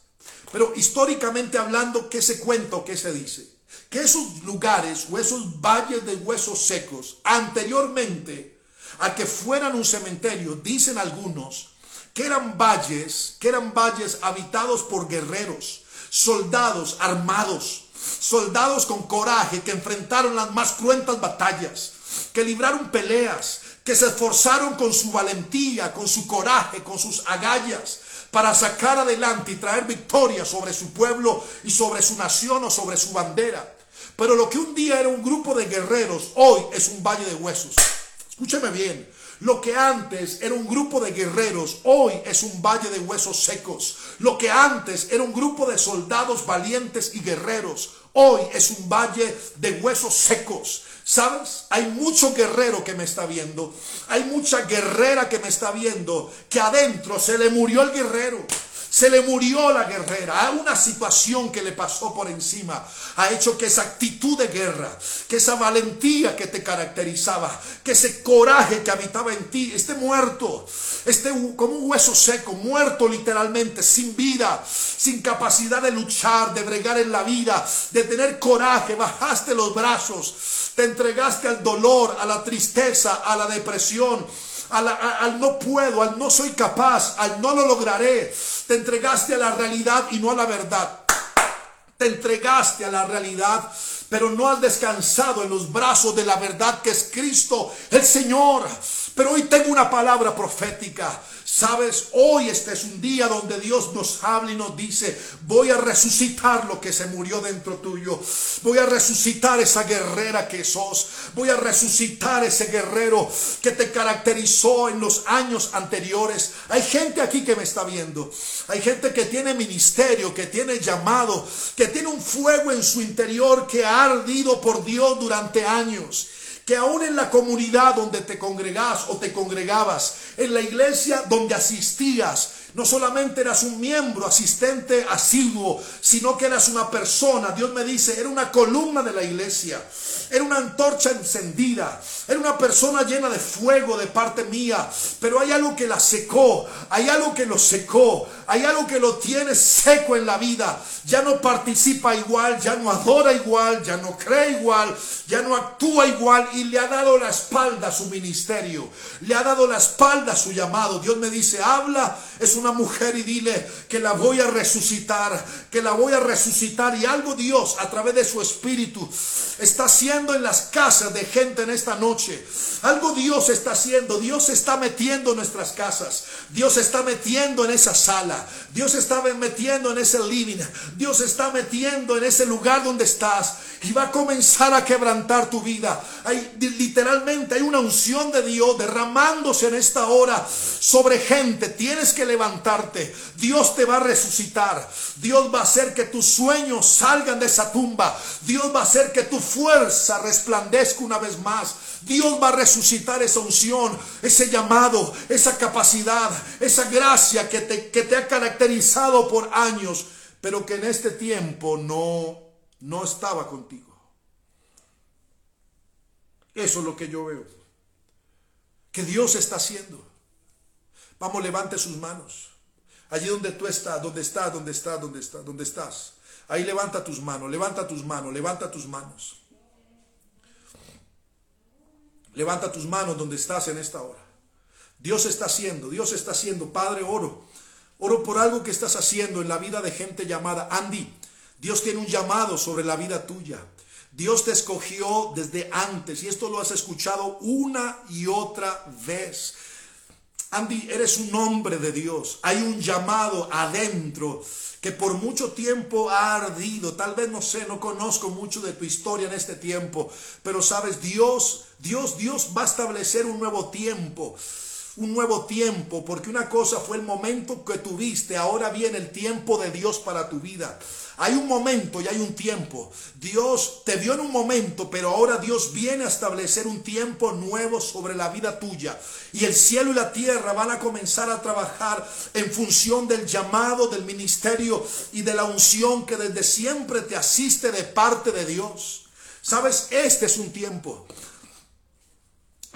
Pero históricamente hablando, ¿qué se cuenta o qué se dice? Que esos lugares o esos valles de huesos secos anteriormente a que fueran un cementerio, dicen algunos, que eran valles, que eran valles habitados por guerreros, soldados armados, soldados con coraje que enfrentaron las más cruentas batallas, que libraron peleas, que se esforzaron con su valentía, con su coraje, con sus agallas, para sacar adelante y traer victoria sobre su pueblo y sobre su nación o sobre su bandera. Pero lo que un día era un grupo de guerreros, hoy es un valle de huesos. Escúcheme bien. Lo que antes era un grupo de guerreros, hoy es un valle de huesos secos. Lo que antes era un grupo de soldados valientes y guerreros, hoy es un valle de huesos secos. ¿Sabes? Hay mucho guerrero que me está viendo. Hay mucha guerrera que me está viendo. Que adentro se le murió el guerrero. Se le murió la guerrera. Una situación que le pasó por encima ha hecho que esa actitud de guerra, que esa valentía que te caracterizaba, que ese coraje que habitaba en ti, esté muerto. Esté como un hueso seco, muerto literalmente, sin vida, sin capacidad de luchar, de bregar en la vida, de tener coraje. Bajaste los brazos, te entregaste al dolor, a la tristeza, a la depresión al, no puedo, al no soy capaz, al no lo lograré. Te entregaste a la realidad y no a la verdad. Te entregaste a la realidad, pero no has descansado en los brazos de la verdad que es Cristo, el Señor. Pero hoy tengo una palabra profética. Sabes, hoy este es un día donde Dios nos habla y nos dice, voy a resucitar lo que se murió dentro tuyo. Voy a resucitar esa guerrera que sos. Voy a resucitar ese guerrero que te caracterizó en los años anteriores. Hay gente aquí que me está viendo. Hay gente que tiene ministerio, que tiene llamado, que tiene un fuego en su interior que ha ardido por Dios durante años que aún en la comunidad donde te congregas o te congregabas, en la iglesia donde asistías, No solamente eras un miembro, asistente asiduo, sino que eras una persona. Dios me dice, era una columna de la iglesia. Era una antorcha encendida. Era una persona llena de fuego de parte mía. Pero hay algo que la secó. Hay algo que lo secó. Hay algo que lo tiene seco en la vida. Ya no participa igual, ya no adora igual, ya no cree igual, ya no actúa igual y le ha dado la espalda a su ministerio. Le ha dado la espalda a su llamado. Dios me dice, habla, es una mujer y dile que la voy a resucitar, que la voy a resucitar. Y algo Dios a través de su espíritu está haciendo en las casas de gente en esta noche. Algo Dios está haciendo. Dios está metiendo en nuestras casas. Dios está metiendo en esa sala. Dios está metiendo en ese living. Dios está metiendo en ese lugar donde estás. Y va a comenzar a quebrantar tu vida. Hay, literalmente hay una unción de Dios derramándose en esta hora sobre gente. Tienes que levantarte. Dios te va a resucitar. Dios va a hacer que tus sueños salgan de esa tumba. Dios va a hacer que tu fuerza resplandezca una vez más. Dios va a resucitar esa unción, ese llamado, esa capacidad, esa gracia que te, que te ha caracterizado por años, pero que en este tiempo no, no estaba contigo. Eso es lo que yo veo. Que Dios está haciendo. Vamos, levante sus manos. Allí donde tú estás, donde estás, donde estás, donde estás, donde estás. Ahí levanta tus manos, levanta tus manos, levanta tus manos. Levanta tus manos donde estás en esta hora. Dios está haciendo, Dios está haciendo. Padre, oro. Oro por algo que estás haciendo en la vida de gente llamada Andy. Dios tiene un llamado sobre la vida tuya. Dios te escogió desde antes y esto lo has escuchado una y otra vez. Andy, eres un hombre de Dios. Hay un llamado adentro que por mucho tiempo ha ardido. Tal vez no sé, no conozco mucho de tu historia en este tiempo, pero sabes, Dios, Dios, Dios va a establecer un nuevo tiempo un nuevo tiempo, porque una cosa fue el momento que tuviste, ahora viene el tiempo de Dios para tu vida. Hay un momento y hay un tiempo. Dios te vio en un momento, pero ahora Dios viene a establecer un tiempo nuevo sobre la vida tuya. Y el cielo y la tierra van a comenzar a trabajar en función del llamado, del ministerio y de la unción que desde siempre te asiste de parte de Dios. Sabes, este es un tiempo.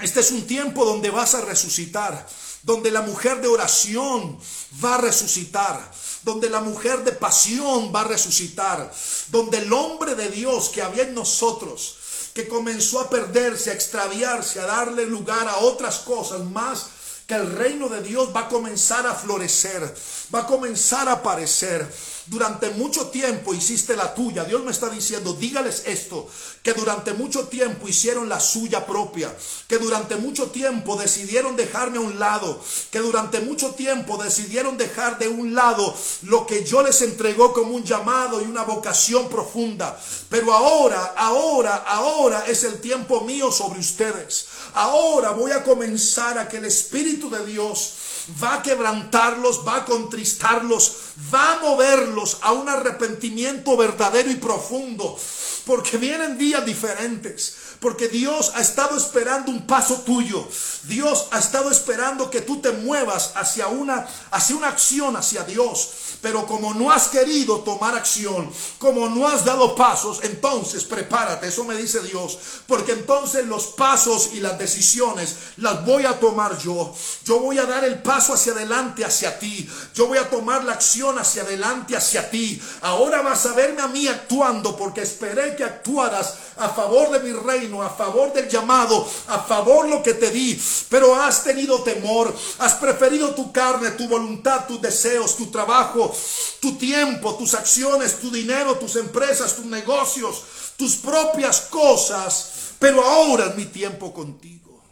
Este es un tiempo donde vas a resucitar, donde la mujer de oración va a resucitar, donde la mujer de pasión va a resucitar, donde el hombre de Dios que había en nosotros, que comenzó a perderse, a extraviarse, a darle lugar a otras cosas más, que el reino de Dios va a comenzar a florecer, va a comenzar a aparecer. Durante mucho tiempo hiciste la tuya. Dios me está diciendo, dígales esto, que durante mucho tiempo hicieron la suya propia, que durante mucho tiempo decidieron dejarme a un lado, que durante mucho tiempo decidieron dejar de un lado lo que yo les entregó como un llamado y una vocación profunda. Pero ahora, ahora, ahora es el tiempo mío sobre ustedes. Ahora voy a comenzar a que el Espíritu de Dios va a quebrantarlos, va a contristarlos, va a moverlos a un arrepentimiento verdadero y profundo, porque vienen días diferentes. Porque Dios ha estado esperando un paso tuyo. Dios ha estado esperando que tú te muevas hacia una, hacia una acción hacia Dios. Pero como no has querido tomar acción, como no has dado pasos, entonces prepárate, eso me dice Dios, porque entonces los pasos y las decisiones las voy a tomar yo. Yo voy a dar el paso hacia adelante hacia ti. Yo voy a tomar la acción hacia adelante hacia ti. Ahora vas a verme a mí actuando porque esperé que actuaras a favor de mi reino, a favor del llamado, a favor lo que te di, pero has tenido temor, has preferido tu carne, tu voluntad, tus deseos, tu trabajo, tu tiempo, tus acciones, tu dinero, tus empresas, tus negocios, tus propias cosas, pero ahora es mi tiempo contigo.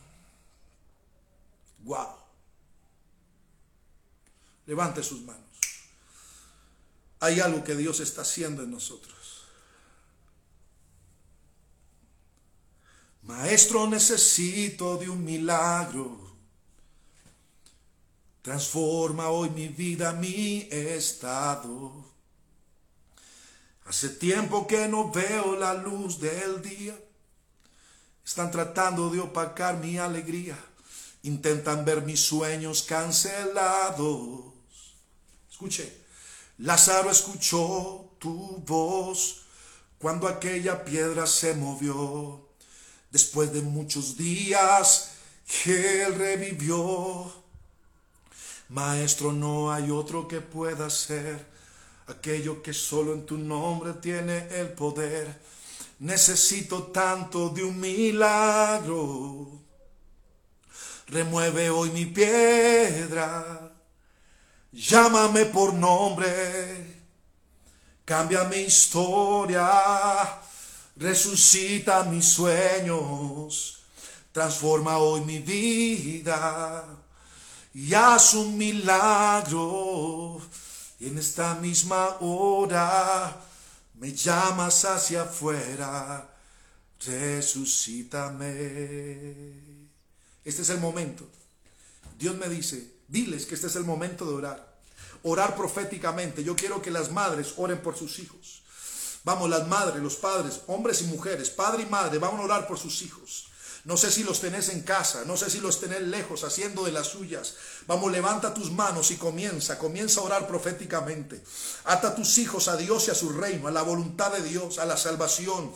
Wow. Levante sus manos. Hay algo que Dios está haciendo en nosotros. Maestro, necesito de un milagro. Transforma hoy mi vida, mi estado. Hace tiempo que no veo la luz del día. Están tratando de opacar mi alegría. Intentan ver mis sueños cancelados. Escuche, Lázaro escuchó tu voz cuando aquella piedra se movió. Después de muchos días, él revivió. Maestro, no hay otro que pueda hacer aquello que solo en tu nombre tiene el poder. Necesito tanto de un milagro. Remueve hoy mi piedra. Llámame por nombre. Cambia mi historia. Resucita mis sueños. Transforma hoy mi vida. Y haz un milagro. Y en esta misma hora me llamas hacia afuera, resucítame. Este es el momento. Dios me dice, diles que este es el momento de orar. Orar proféticamente. Yo quiero que las madres oren por sus hijos. Vamos, las madres, los padres, hombres y mujeres, padre y madre, vamos a orar por sus hijos. No sé si los tenés en casa, no sé si los tenés lejos haciendo de las suyas. Vamos, levanta tus manos y comienza, comienza a orar proféticamente. Ata a tus hijos a Dios y a su reino, a la voluntad de Dios, a la salvación,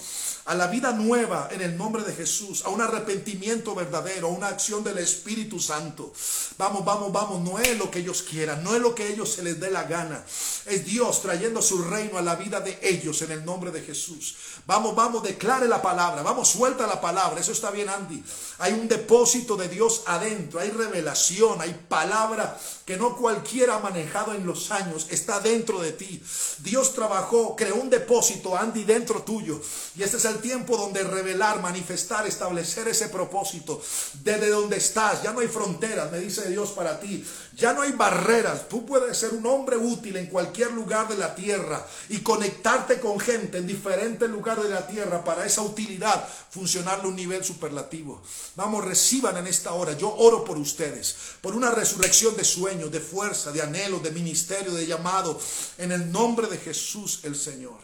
a la vida nueva en el nombre de Jesús, a un arrepentimiento verdadero, a una acción del Espíritu Santo. Vamos, vamos, vamos, no es lo que ellos quieran, no es lo que ellos se les dé la gana. Es Dios trayendo su reino a la vida de ellos en el nombre de Jesús. Vamos, vamos, declare la palabra, vamos, suelta la palabra, eso está bien Andy. Hay un depósito de Dios adentro, hay revelación, hay palabra que no cualquiera ha manejado en los años, está dentro de ti. Dios trabajó, creó un depósito, Andy, dentro tuyo. Y este es el tiempo donde revelar, manifestar, establecer ese propósito. Desde donde estás, ya no hay fronteras, me dice Dios para ti. Ya no hay barreras. Tú puedes ser un hombre útil en cualquier lugar de la tierra y conectarte con gente en diferentes lugares de la tierra para esa utilidad funcionarle a un nivel superlativo. Vamos, reciban en esta hora. Yo oro por ustedes, por una resurrección de sueños, de fuerza, de anhelo, de ministerio, de llamado. En el nombre de Jesús el Señor.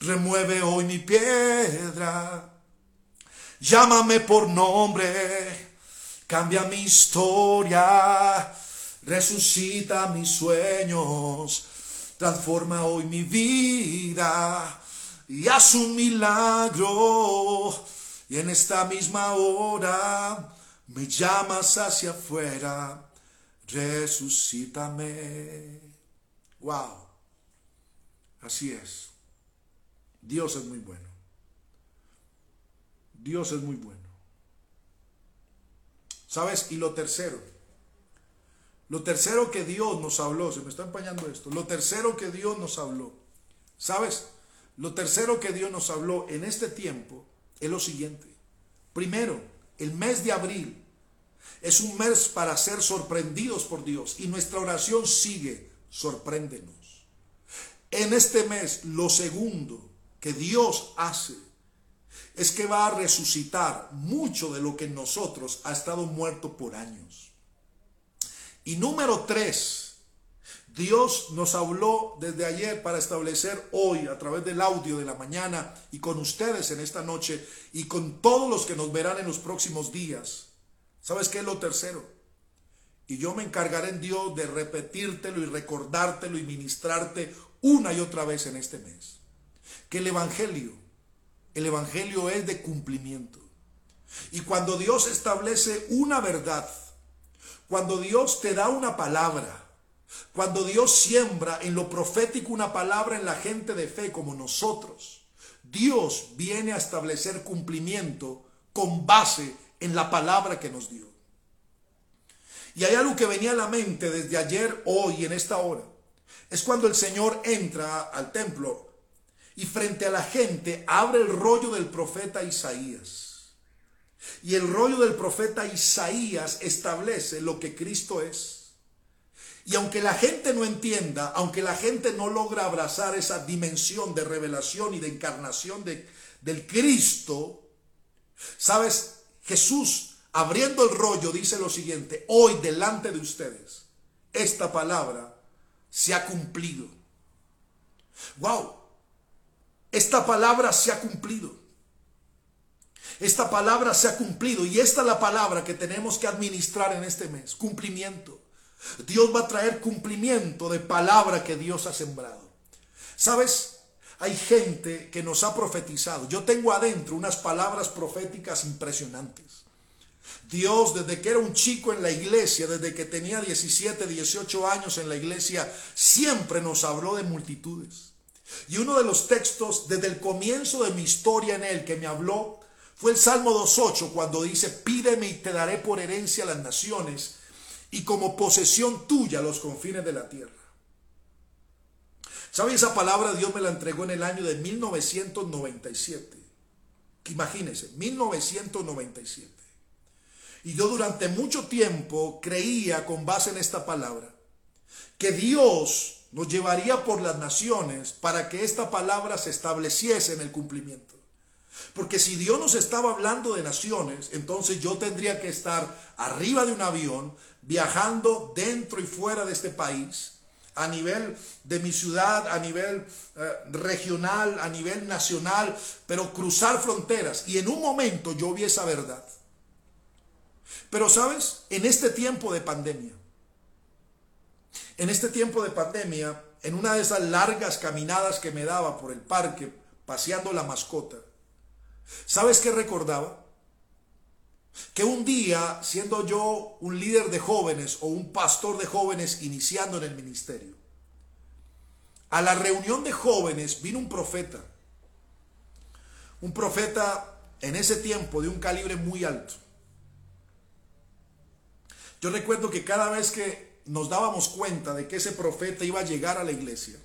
Remueve hoy mi piedra. Llámame por nombre. Cambia mi historia resucita mis sueños, transforma hoy mi vida y haz un milagro. Y en esta misma hora me llamas hacia afuera, resucítame. Wow, así es. Dios es muy bueno. Dios es muy bueno. ¿Sabes? Y lo tercero, lo tercero que Dios nos habló, se me está empañando esto, lo tercero que Dios nos habló, ¿sabes? Lo tercero que Dios nos habló en este tiempo es lo siguiente. Primero, el mes de abril es un mes para ser sorprendidos por Dios y nuestra oración sigue, sorpréndenos. En este mes, lo segundo que Dios hace es que va a resucitar mucho de lo que nosotros ha estado muerto por años. Y número tres, Dios nos habló desde ayer para establecer hoy a través del audio de la mañana y con ustedes en esta noche y con todos los que nos verán en los próximos días. ¿Sabes qué es lo tercero? Y yo me encargaré en Dios de repetírtelo y recordártelo y ministrarte una y otra vez en este mes. Que el Evangelio, el Evangelio es de cumplimiento. Y cuando Dios establece una verdad, cuando Dios te da una palabra, cuando Dios siembra en lo profético una palabra en la gente de fe como nosotros, Dios viene a establecer cumplimiento con base en la palabra que nos dio. Y hay algo que venía a la mente desde ayer, hoy, en esta hora. Es cuando el Señor entra al templo y frente a la gente abre el rollo del profeta Isaías. Y el rollo del profeta Isaías establece lo que Cristo es. Y aunque la gente no entienda, aunque la gente no logra abrazar esa dimensión de revelación y de encarnación de, del Cristo, sabes, Jesús abriendo el rollo dice lo siguiente, hoy delante de ustedes, esta palabra se ha cumplido. Wow, esta palabra se ha cumplido. Esta palabra se ha cumplido y esta es la palabra que tenemos que administrar en este mes, cumplimiento. Dios va a traer cumplimiento de palabra que Dios ha sembrado. ¿Sabes? Hay gente que nos ha profetizado. Yo tengo adentro unas palabras proféticas impresionantes. Dios, desde que era un chico en la iglesia, desde que tenía 17, 18 años en la iglesia, siempre nos habló de multitudes. Y uno de los textos desde el comienzo de mi historia en él que me habló fue el Salmo 2.8 cuando dice, pídeme y te daré por herencia las naciones y como posesión tuya los confines de la tierra. ¿Sabe? Esa palabra Dios me la entregó en el año de 1997. Imagínense, 1997. Y yo durante mucho tiempo creía con base en esta palabra que Dios nos llevaría por las naciones para que esta palabra se estableciese en el cumplimiento. Porque si Dios nos estaba hablando de naciones, entonces yo tendría que estar arriba de un avión, viajando dentro y fuera de este país, a nivel de mi ciudad, a nivel eh, regional, a nivel nacional, pero cruzar fronteras. Y en un momento yo vi esa verdad. Pero sabes, en este tiempo de pandemia, en este tiempo de pandemia, en una de esas largas caminadas que me daba por el parque, paseando la mascota, ¿sabes qué recordaba? Que un día, siendo yo un líder de jóvenes o un pastor de jóvenes iniciando en el ministerio, a la reunión de jóvenes vino un profeta. Un profeta en ese tiempo de un calibre muy alto. Yo recuerdo que cada vez que nos dábamos cuenta de que ese profeta iba a llegar a la iglesia,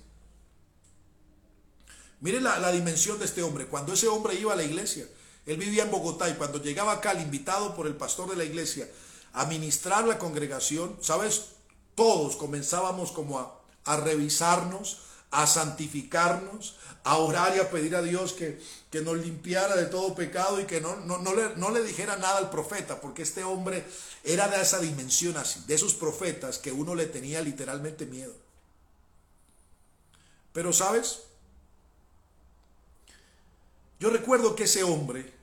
mire la, dimensión de este hombre. Cuando ese hombre iba a la iglesia, él vivía en Bogotá y cuando llegaba acá, el invitado por el pastor de la iglesia a ministrar la congregación, ¿sabes? Todos comenzábamos como a, a revisarnos, a santificarnos, a orar y a pedir a Dios que, que nos limpiara de todo pecado y que no, no, no, le, no le dijera nada al profeta, porque este hombre era de esa dimensión así, de esos profetas que uno le tenía literalmente miedo. Pero sabes, yo recuerdo que ese hombre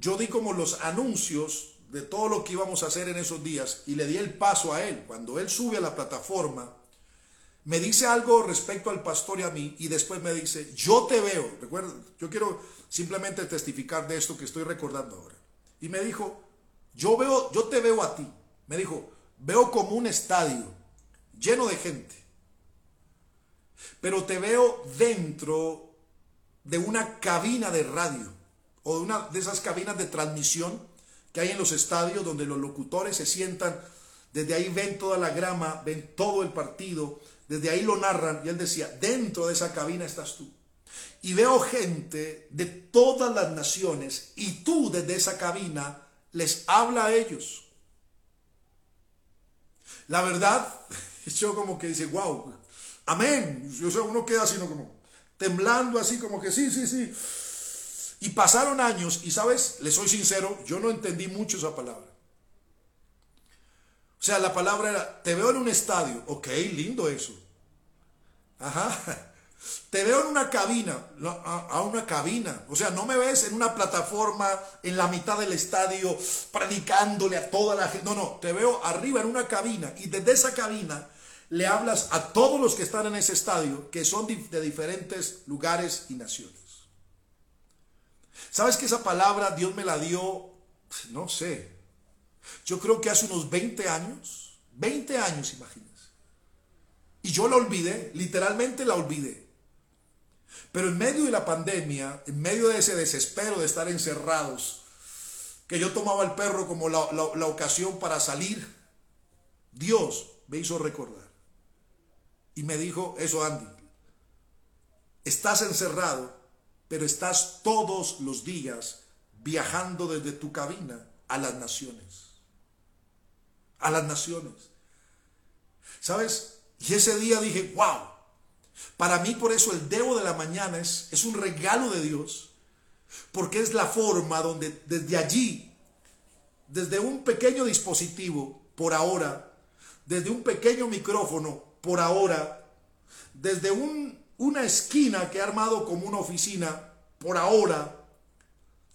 yo di como los anuncios de todo lo que íbamos a hacer en esos días y le di el paso a él. Cuando él sube a la plataforma, me dice algo respecto al pastor y a mí y después me dice, yo te veo, recuerda, yo quiero simplemente testificar de esto que estoy recordando ahora. Y me dijo, yo veo, yo te veo a ti. Me dijo, veo como un estadio lleno de gente, pero te veo dentro de una cabina de radio o de una de esas cabinas de transmisión que hay en los estadios donde los locutores se sientan, desde ahí ven toda la grama, ven todo el partido, desde ahí lo narran y él decía, dentro de esa cabina estás tú. Y veo gente de todas las naciones y tú desde esa cabina les habla a ellos. La verdad, yo como que dice, wow, amén. O sea, uno queda así, como temblando así, como que sí, sí, sí. Y pasaron años y, ¿sabes? Le soy sincero, yo no entendí mucho esa palabra. O sea, la palabra era, te veo en un estadio. Ok, lindo eso. Ajá. Te veo en una cabina, a, una cabina. O sea, no me ves en una plataforma en la mitad del estadio predicándole a toda la gente. No, no, te veo arriba en una cabina y desde esa cabina le hablas a todos los que están en ese estadio, que son de diferentes lugares y naciones. ¿Sabes que esa palabra Dios me la dio? No sé. Yo creo que hace unos 20 años. 20 años, imagínense. Y yo la olvidé, literalmente la olvidé. Pero en medio de la pandemia, en medio de ese desespero de estar encerrados, que yo tomaba el perro como la, la ocasión para salir, Dios me hizo recordar. Y me dijo, eso Andy, estás encerrado pero estás todos los días viajando desde tu cabina a las naciones. A las naciones. ¿Sabes? Y ese día dije, wow. Para mí por eso el Debo de la mañana es, es un regalo de Dios, porque es la forma donde desde allí, desde un pequeño dispositivo, por ahora, desde un pequeño micrófono, por ahora, desde un una esquina que he armado como una oficina por ahora,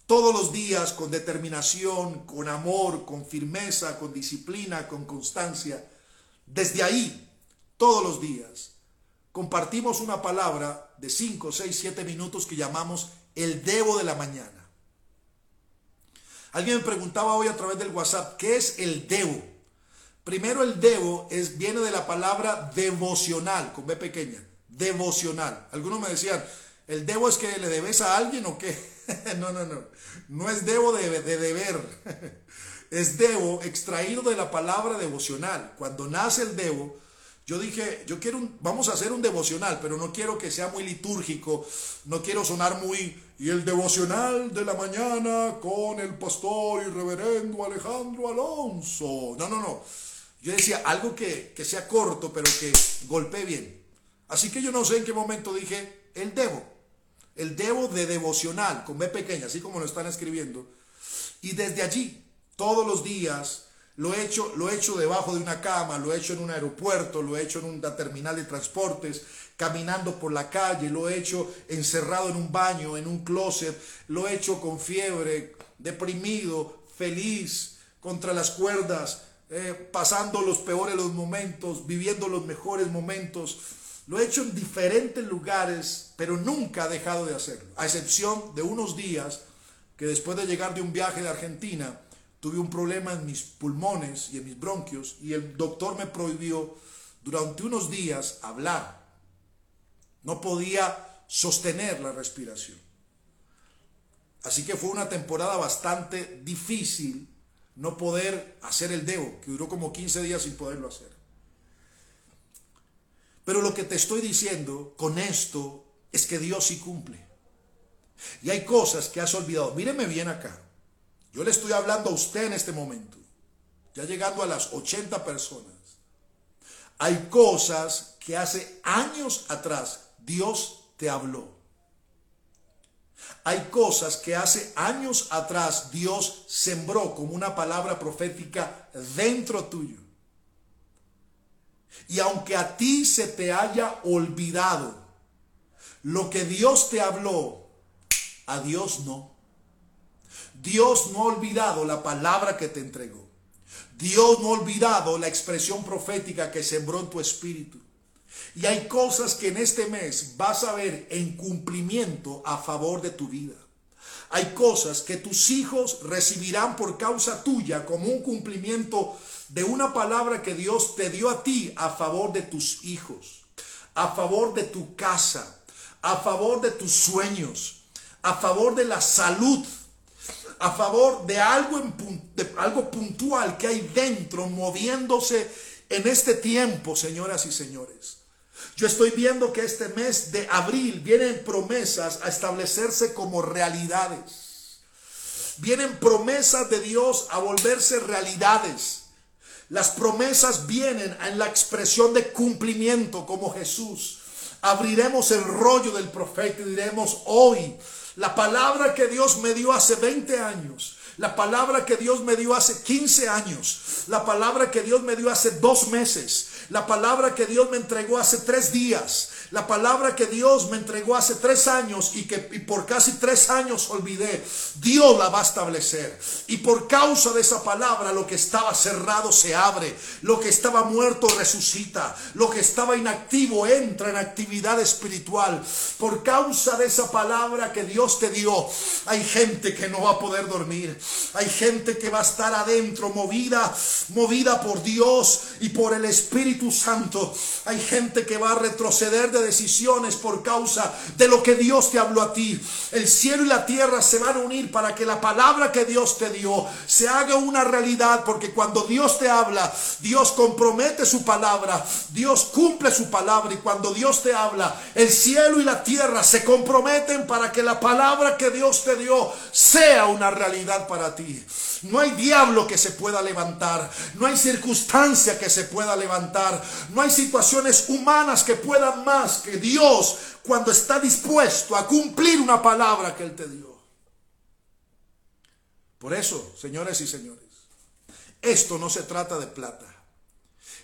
todos los días con determinación, con amor, con firmeza, con disciplina, con constancia. Desde ahí, todos los días, compartimos una palabra de 5, 6, 7 minutos que llamamos el debo de la mañana. Alguien me preguntaba hoy a través del WhatsApp, ¿qué es el debo? Primero el debo es, viene de la palabra devocional, con B pequeña, devocional. Algunos me decían, ¿el debo es que le debes a alguien o qué? no, no, no. No es debo de, deber. es debo extraído de la palabra devocional. Cuando nace el debo, yo dije, yo quiero vamos a hacer un devocional, pero no quiero que sea muy litúrgico, no quiero sonar muy, y el devocional de la mañana con el pastor y reverendo Alejandro Alonso. No, no, no. Yo decía algo que, que sea corto, pero que golpee bien. Así que yo no sé en qué momento dije, el debo el debo de devocional, con B pequeña, así como lo están escribiendo. Y desde allí, todos los días, lo he hecho, lo he hecho debajo de una cama, lo he hecho en un aeropuerto, lo he hecho en una terminal de transportes, caminando por la calle, lo he hecho encerrado en un baño, en un closet, lo he hecho con fiebre, deprimido, feliz, contra las cuerdas, eh, pasando los peores los momentos, viviendo los mejores momentos lo he hecho en diferentes lugares, pero nunca he dejado de hacerlo, a excepción de unos días que después de llegar de un viaje de Argentina, tuve un problema en mis pulmones y en mis bronquios y el doctor me prohibió durante unos días hablar. No podía sostener la respiración. Así que fue una temporada bastante difícil no poder hacer el dedo, que duró como 15 días sin poderlo hacer. Pero lo que te estoy diciendo con esto es que Dios sí cumple. Y hay cosas que has olvidado. Míreme bien acá. Yo le estoy hablando a usted en este momento. Ya llegando a las 80 personas. Hay cosas que hace años atrás Dios te habló. Hay cosas que hace años atrás Dios sembró como una palabra profética dentro tuyo. Y aunque a ti se te haya olvidado lo que Dios te habló, a Dios no. Dios no ha olvidado la palabra que te entregó. Dios no ha olvidado la expresión profética que sembró en tu espíritu. Y hay cosas que en este mes vas a ver en cumplimiento a favor de tu vida. Hay cosas que tus hijos recibirán por causa tuya como un cumplimiento de una palabra que Dios te dio a ti a favor de tus hijos, a favor de tu casa, a favor de tus sueños, a favor de la salud, a favor de algo, de algo puntual que hay dentro moviéndose en este tiempo, señoras y señores. Yo estoy viendo que este mes de abril vienen promesas a establecerse como realidades. Vienen promesas de Dios a volverse realidades. Las promesas vienen en la expresión de cumplimiento como Jesús. Abriremos el rollo del profeta y diremos hoy, la palabra que Dios me dio hace 20 años, la palabra que Dios me dio hace 15 años, la palabra que Dios me dio hace dos meses, la palabra que Dios me entregó hace tres días, la palabra que Dios me entregó hace tres años y que por casi tres años olvidé, Dios la va a establecer. Y por causa de esa palabra, lo que estaba cerrado se abre, lo que estaba muerto resucita, lo que estaba inactivo entra en actividad espiritual. Por causa de esa palabra que Dios te dio, hay gente que no va a poder dormir, hay gente que va a estar adentro movida, movida por Dios y por el Espíritu Santo. Hay gente que va a retroceder de decisiones por causa de lo que Dios te habló a ti. El cielo y la tierra se van a unir para que la palabra que Dios te dio se haga una realidad, porque cuando Dios te habla, Dios compromete su palabra, Dios cumple su palabra y cuando Dios te habla, el cielo y la tierra se comprometen para que la palabra que Dios te dio sea una realidad para ti. No hay diablo que se pueda levantar. No hay circunstancia que se pueda levantar. No hay situaciones humanas que puedan más que Dios cuando está dispuesto a cumplir una palabra que Él te dio. Por eso, señores y señores, esto no se trata de plata.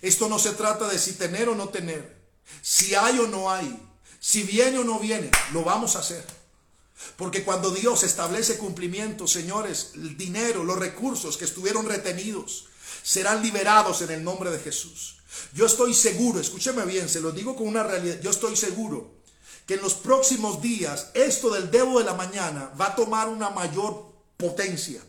Esto no se trata de si tener o no tener. Si hay o no hay. Si viene o no viene. Lo vamos a hacer. Porque cuando Dios establece cumplimiento, señores, el dinero, los recursos que estuvieron retenidos serán liberados en el nombre de Jesús. Yo estoy seguro, escúcheme bien, se lo digo con una realidad, yo estoy seguro que en los próximos días esto del debo de la mañana va a tomar una mayor potencia.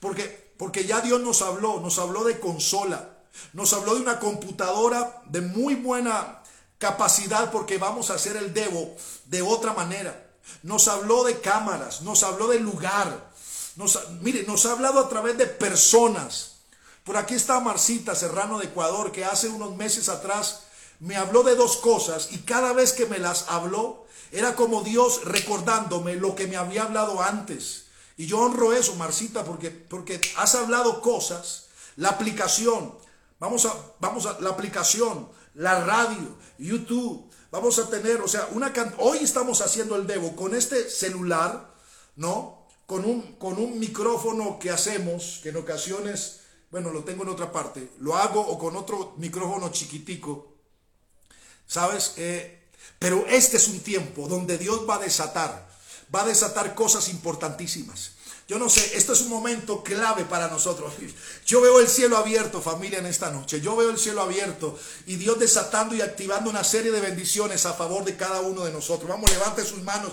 Porque, porque ya Dios nos habló, nos habló de consola, nos habló de una computadora de muy buena capacidad porque vamos a hacer el debo de otra manera. Nos habló de cámaras, nos habló de lugar. Nos, mire, nos ha hablado a través de personas. Por aquí está Marcita Serrano de Ecuador, que hace unos meses atrás me habló de dos cosas y cada vez que me las habló era como Dios recordándome lo que me había hablado antes. Y yo honro eso, Marcita, porque, porque has hablado cosas, la aplicación, vamos a, vamos a, la aplicación, la radio, YouTube, vamos a tener, o sea, una hoy estamos haciendo el Debo con este celular, ¿no? Con un, con un micrófono que hacemos, que en ocasiones, bueno, lo tengo en otra parte, lo hago o con otro micrófono chiquitico, ¿sabes? Eh, pero este es un tiempo donde Dios va a desatar, va a desatar cosas importantísimas. Yo no sé, esto es un momento clave para nosotros. Yo veo el cielo abierto, familia, en esta noche. Yo veo el cielo abierto y Dios desatando y activando una serie de bendiciones a favor de cada uno de nosotros. Vamos, levante sus manos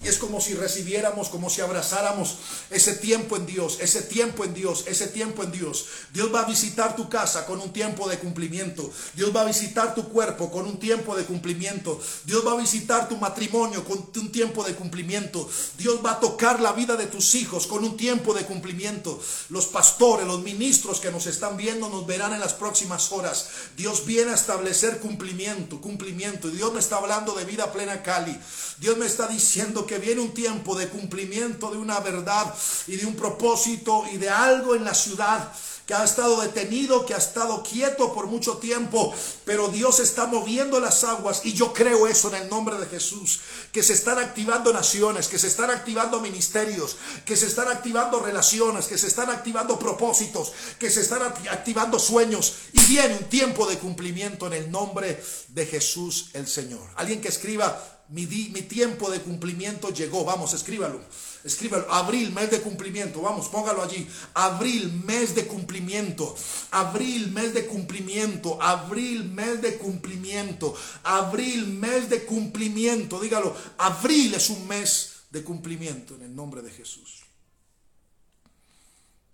y es como si recibiéramos, como si abrazáramos ese tiempo en Dios, ese tiempo en Dios, ese tiempo en Dios. Dios va a visitar tu casa con un tiempo de cumplimiento. Dios va a visitar tu cuerpo con un tiempo de cumplimiento. Dios va a visitar tu matrimonio con un tiempo de cumplimiento. Dios va a tocar la vida de tus hijos con un tiempo de cumplimiento. Los pastores, los ministros que nos están viendo nos verán en las próximas horas. Dios viene a establecer cumplimiento, cumplimiento. Dios me está hablando de vida plena Cali. Dios me está diciendo que viene un tiempo de cumplimiento de una verdad y de un propósito y de algo en la ciudad que ha estado detenido, que ha estado quieto por mucho tiempo, pero Dios está moviendo las aguas y yo creo eso en el nombre de Jesús, que se están activando naciones, que se están activando ministerios, que se están activando relaciones, que se están activando propósitos, que se están activando sueños y viene un tiempo de cumplimiento en el nombre de Jesús el Señor. Alguien que escriba mi, mi, tiempo de cumplimiento llegó. Vamos, escríbalo. Escríbalo. Abril, mes de cumplimiento. Vamos, póngalo allí. Abril, mes de cumplimiento. Abril, mes de cumplimiento. Abril, mes de cumplimiento. Abril, mes de cumplimiento. Dígalo. Abril es un mes de cumplimiento en el nombre de Jesús.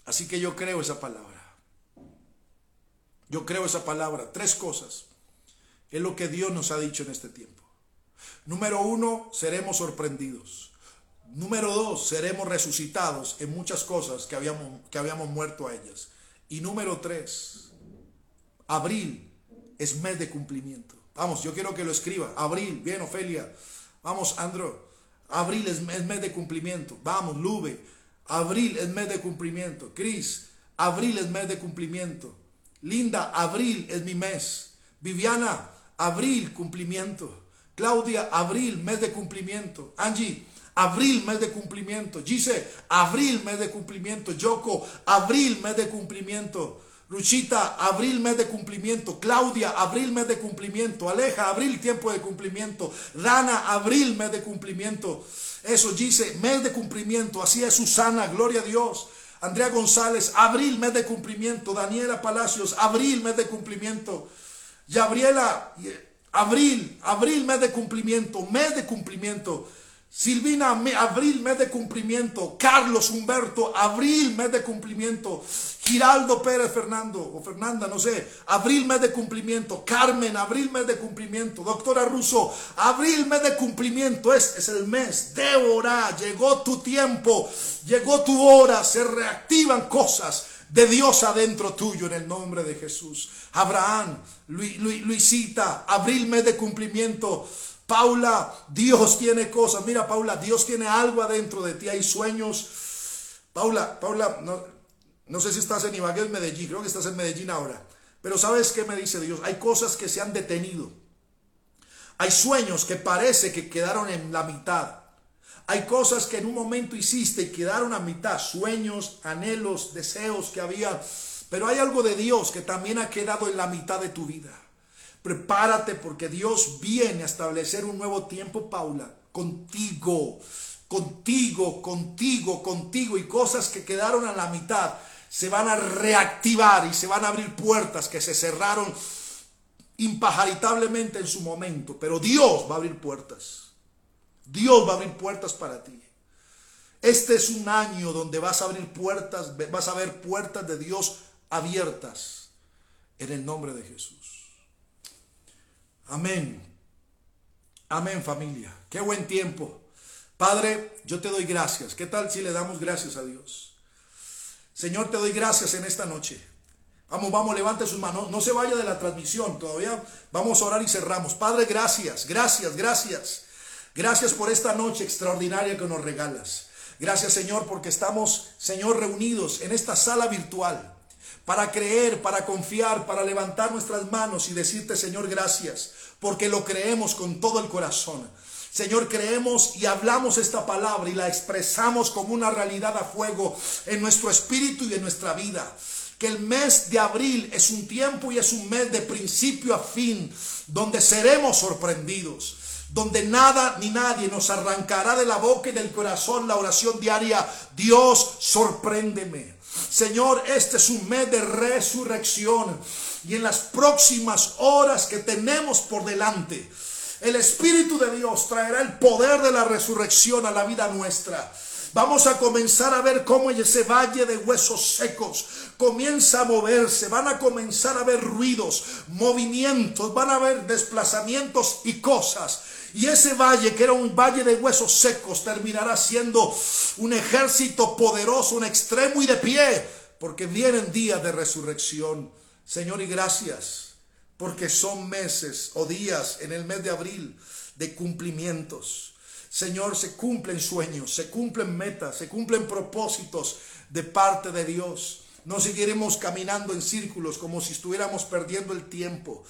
Así que yo creo esa palabra. Yo creo esa palabra. Tres cosas. Es lo que Dios nos ha dicho en este tiempo. Número uno, seremos sorprendidos. Número dos, seremos resucitados en muchas cosas que habíamos, que habíamos muerto a ellas. Y número tres, abril es mes de cumplimiento. Vamos, yo quiero que lo escriba. Abril, bien, Ofelia. Vamos, Andro. Abril es mes de cumplimiento. Vamos, Lube. Abril es mes de cumplimiento. Cris, abril es mes de cumplimiento. Linda, abril es mi mes. Viviana, abril, cumplimiento. Claudia, abril, mes de cumplimiento. Angie, abril, mes de cumplimiento. Gise, abril, mes de cumplimiento. Yoko, abril, mes de cumplimiento. Luchita, abril, mes de cumplimiento. Claudia, abril, mes de cumplimiento. Aleja, abril, tiempo de cumplimiento. Dana, abril, mes de cumplimiento. Eso, dice, mes de cumplimiento. Así es Susana, gloria a Dios. Andrea González, abril, mes de cumplimiento. Daniela Palacios, abril, mes de cumplimiento. Gabriela, Abril, abril, mes de cumplimiento, mes de cumplimiento. Silvina, abril, mes de cumplimiento. Carlos Humberto, abril, mes de cumplimiento. Giraldo Pérez Fernando, o Fernanda, no sé, abril, mes de cumplimiento. Carmen, abril, mes de cumplimiento. Doctora Russo, abril, mes de cumplimiento. Es, es el mes. Débora, llegó tu tiempo, llegó tu hora, se reactivan cosas de Dios adentro tuyo en el nombre de Jesús. Abraham, Luisita, abril mes de cumplimiento. Paula, Dios tiene cosas. Mira, Paula, Dios tiene algo adentro de ti. Hay sueños. Paula, Paula, no, sé si estás en Ibagué o en Medellín. Creo que estás en Medellín ahora. Pero ¿sabes qué me dice Dios? Hay cosas que se han detenido. Hay sueños que parece que quedaron en la mitad. Hay cosas que en un momento hiciste y quedaron a mitad, sueños, anhelos, deseos que había, pero hay algo de Dios que también ha quedado en la mitad de tu vida. Prepárate porque Dios viene a establecer un nuevo tiempo, Paula, contigo. contigo, contigo, contigo y cosas que quedaron a la mitad se van a reactivar y se van a abrir puertas que se cerraron impajaritablemente en su momento, pero Dios va a abrir puertas. Dios va a abrir puertas para ti. Este es un año donde vas a abrir puertas, vas a ver puertas de Dios abiertas en el nombre de Jesús. Amén. Amén familia. Qué buen tiempo. Padre, yo te doy gracias. ¿Qué tal si le damos gracias a Dios? Señor, te doy gracias en esta noche. Vamos, vamos, levante sus manos. No se vaya de la transmisión. Todavía vamos a orar y cerramos. Padre, gracias, gracias, gracias. Gracias por esta noche extraordinaria que nos regalas. Gracias, Señor, porque estamos, Señor, reunidos en esta sala virtual para creer, para confiar, para levantar nuestras manos y decirte, Señor, gracias, porque lo creemos con todo el corazón. Señor, creemos y hablamos esta palabra y la expresamos como una realidad a fuego en nuestro espíritu y en nuestra vida que el mes de abril es un tiempo y es un mes de principio a fin, donde seremos sorprendidos, donde nada ni nadie nos arrancará de la boca y del corazón la oración diaria, Dios, sorpréndeme. Señor, este es un mes de resurrección y en las próximas horas que tenemos por delante, el Espíritu de Dios traerá el poder de la resurrección a la vida nuestra. Vamos a comenzar a ver cómo ese valle de huesos secos comienza a moverse. Van a comenzar a ver ruidos, movimientos, van a haber desplazamientos y cosas. Y ese valle, que era un valle de huesos secos, terminará siendo un ejército poderoso, un extremo y de pie, porque vienen días de resurrección. Señor, y gracias, porque son meses o días en el mes de abril de cumplimientos. Señor, se cumplen sueños, se cumplen metas, se cumplen propósitos de parte de Dios. No seguiremos caminando en círculos como si estuviéramos perdiendo el tiempo.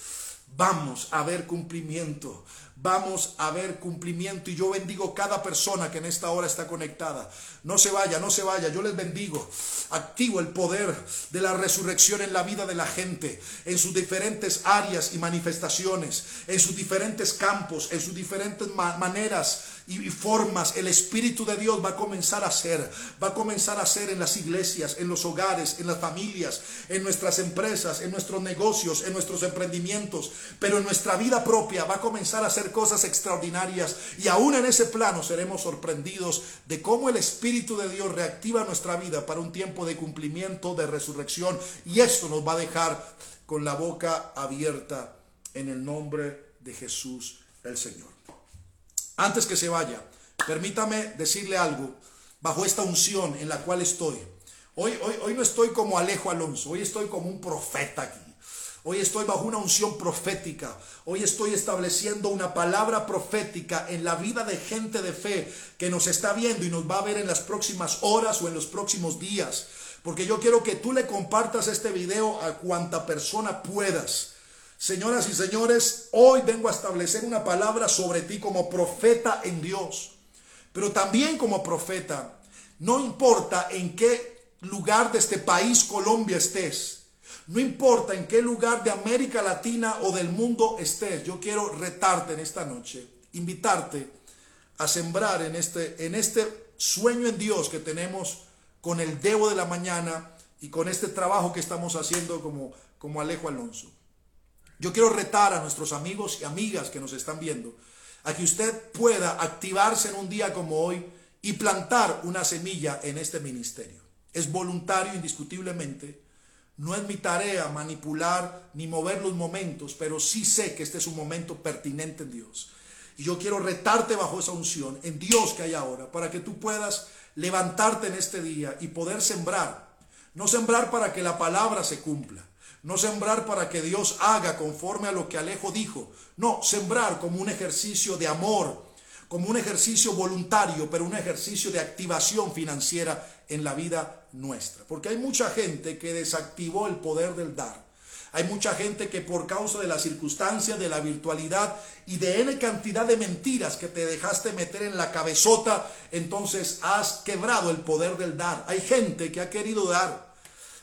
Vamos a ver cumplimiento vamos a ver cumplimiento. Y yo bendigo cada persona que en esta hora está conectada. No se vaya, no se vaya. Yo les bendigo. Activo el poder de la resurrección en la vida de la gente, en sus diferentes áreas y manifestaciones, en sus diferentes campos, en sus diferentes maneras y formas el Espíritu de Dios va a comenzar a hacer. Va a comenzar a hacer en las iglesias, en los hogares, en las familias, en nuestras empresas, en nuestros negocios, en nuestros emprendimientos. Pero en nuestra vida propia va a comenzar a hacer cosas extraordinarias. Y aún en ese plano seremos sorprendidos de cómo el Espíritu de Dios reactiva nuestra vida para un tiempo de cumplimiento, de resurrección. Y esto nos va a dejar con la boca abierta en el nombre de Jesús el Señor. Antes que se vaya, permítame decirle algo bajo esta unción en la cual estoy. Hoy, hoy, hoy no estoy como Alejo Alonso, hoy estoy como un profeta aquí. Hoy estoy bajo una unción profética. Hoy estoy estableciendo una palabra profética en la vida de gente de fe que nos está viendo y nos va a ver en las próximas horas o en los próximos días. Porque yo quiero que tú le compartas este video a cuanta persona puedas. Señoras y señores, hoy vengo a establecer una palabra sobre ti como profeta en Dios, pero también como profeta. No importa en qué lugar de este país, Colombia, estés. No importa en qué lugar de América Latina o del mundo estés. Yo quiero retarte en esta noche, invitarte a sembrar en este, en este sueño en Dios que tenemos con el Debo de la Mañana y con este trabajo que estamos haciendo como, como Alejo Alonso. Yo quiero retar a nuestros amigos y amigas que nos están viendo a que usted pueda activarse en un día como hoy y plantar una semilla en este ministerio. Es voluntario indiscutiblemente. No es mi tarea manipular ni mover los momentos, pero sí sé que este es un momento pertinente en Dios. Y yo quiero retarte bajo esa unción, en Dios que hay ahora, para que tú puedas levantarte en este día y poder sembrar. No sembrar para que la palabra se cumpla, no sembrar para que Dios haga conforme a lo que Alejo dijo. No, sembrar como un ejercicio de amor, como un ejercicio voluntario, pero un ejercicio de activación financiera en la vida nuestra. Porque hay mucha gente que desactivó el poder del dar. Hay mucha gente que por causa de las circunstancias, de la virtualidad y de N cantidad de mentiras que te dejaste meter en la cabezota, entonces has quebrado el poder del dar. Hay gente que ha querido dar,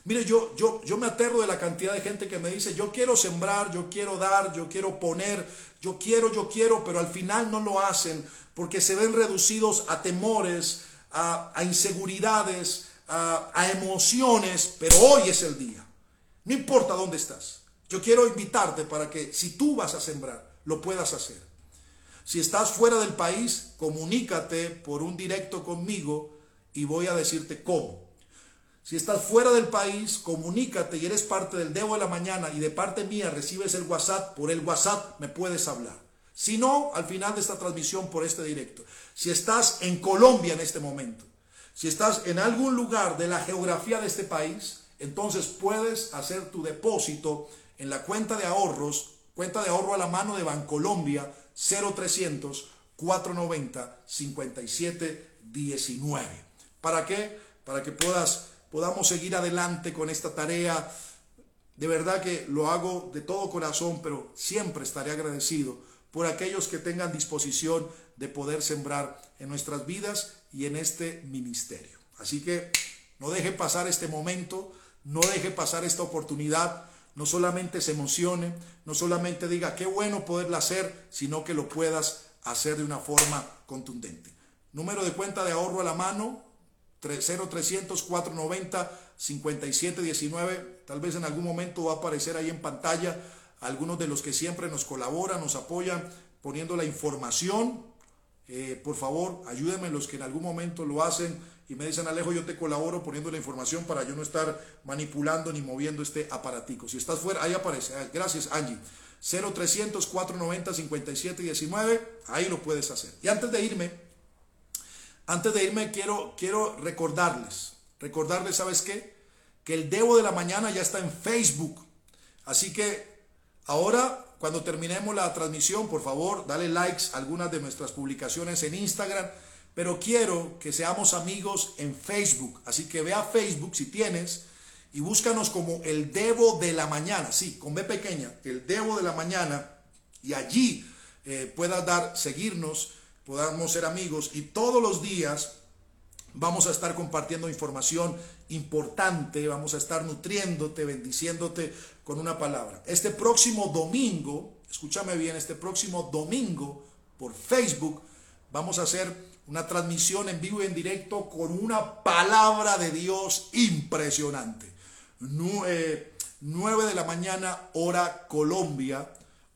Mire, yo, yo, yo me aterro de la cantidad de gente que me dice, yo quiero sembrar, yo quiero dar, yo quiero poner, yo quiero, yo quiero, pero al final no lo hacen porque se ven reducidos a temores, a, inseguridades, a, a emociones, pero hoy es el día. No importa dónde estás. Yo quiero invitarte para que si tú vas a sembrar, lo puedas hacer. Si estás fuera del país, comunícate por un directo conmigo y voy a decirte cómo. Si estás fuera del país, comunícate y eres parte del Debo de la Mañana y de parte mía recibes el WhatsApp, por el WhatsApp me puedes hablar. Si no, al final de esta transmisión por este directo. Si estás en Colombia en este momento, si estás en algún lugar de la geografía de este país, entonces puedes hacer tu depósito en la cuenta de ahorros, cuenta de ahorro a la mano de Bancolombia 0300 490 5719. ¿Para qué? Para que puedas podamos seguir adelante con esta tarea. De verdad que lo hago de todo corazón, pero siempre estaré agradecido por aquellos que tengan disposición de poder sembrar en nuestras vidas y en este ministerio. Así que no deje pasar este momento, no deje pasar esta oportunidad, no solamente se emocione, no solamente diga qué bueno poderla hacer, sino que lo puedas hacer de una forma contundente. Número de cuenta de ahorro a la mano, 0300 490 5719. Tal vez en algún momento va a aparecer ahí en pantalla algunos de los que siempre nos colaboran, nos apoyan poniendo la información. Eh, por favor, ayúdenme los que en algún momento lo hacen y me dicen, Alejo, yo te colaboro poniendo la información para yo no estar manipulando ni moviendo este aparatico. Si estás fuera, ahí aparece. Ah, gracias, Angie. 0300 490 5719. Ahí lo puedes hacer. Y antes de irme, antes de irme, quiero, quiero recordarles, recordarles, ¿sabes qué? Que el Debo de la Mañana ya está en Facebook. Así que ahora, cuando terminemos la transmisión, por favor, dale likes a algunas de nuestras publicaciones en Instagram. Pero quiero que seamos amigos en Facebook. Así que ve a Facebook si tienes y búscanos como el Debo de la Mañana. Sí, con B pequeña, el Debo de la Mañana. Y allí eh, puedas dar, seguirnos podamos ser amigos y todos los días vamos a estar compartiendo información importante, vamos a estar nutriéndote, bendiciéndote con una palabra. Este próximo domingo, escúchame bien, este próximo domingo por Facebook vamos a hacer una transmisión en vivo y en directo con una palabra de Dios impresionante. 9 de la mañana hora Colombia,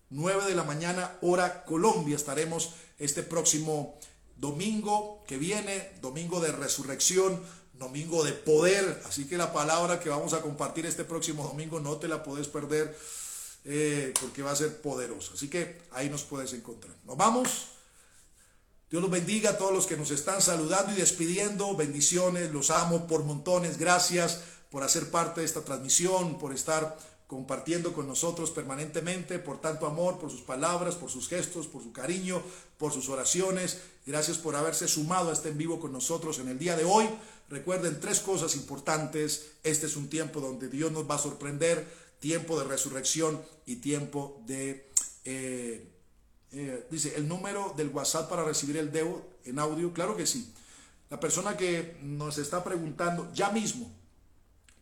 9 de la mañana hora Colombia estaremos este próximo domingo que viene, domingo de resurrección, domingo de poder. Así que la palabra que vamos a compartir este próximo domingo no te la puedes perder eh, porque va a ser poderosa. Así que ahí nos puedes encontrar. Nos vamos. Dios los bendiga a todos los que nos están saludando y despidiendo. Bendiciones, los amo por montones. Gracias por hacer parte de esta transmisión, por estar compartiendo con nosotros permanentemente, por tanto amor, por sus palabras, por sus gestos, por su cariño, por sus oraciones. Gracias por haberse sumado a este en vivo con nosotros en el día de hoy. Recuerden tres cosas importantes. Este es un tiempo donde Dios nos va a sorprender, tiempo de resurrección y tiempo de... Eh, eh, dice, el número del WhatsApp para recibir el Debo en audio, claro que sí. La persona que nos está preguntando, ya mismo,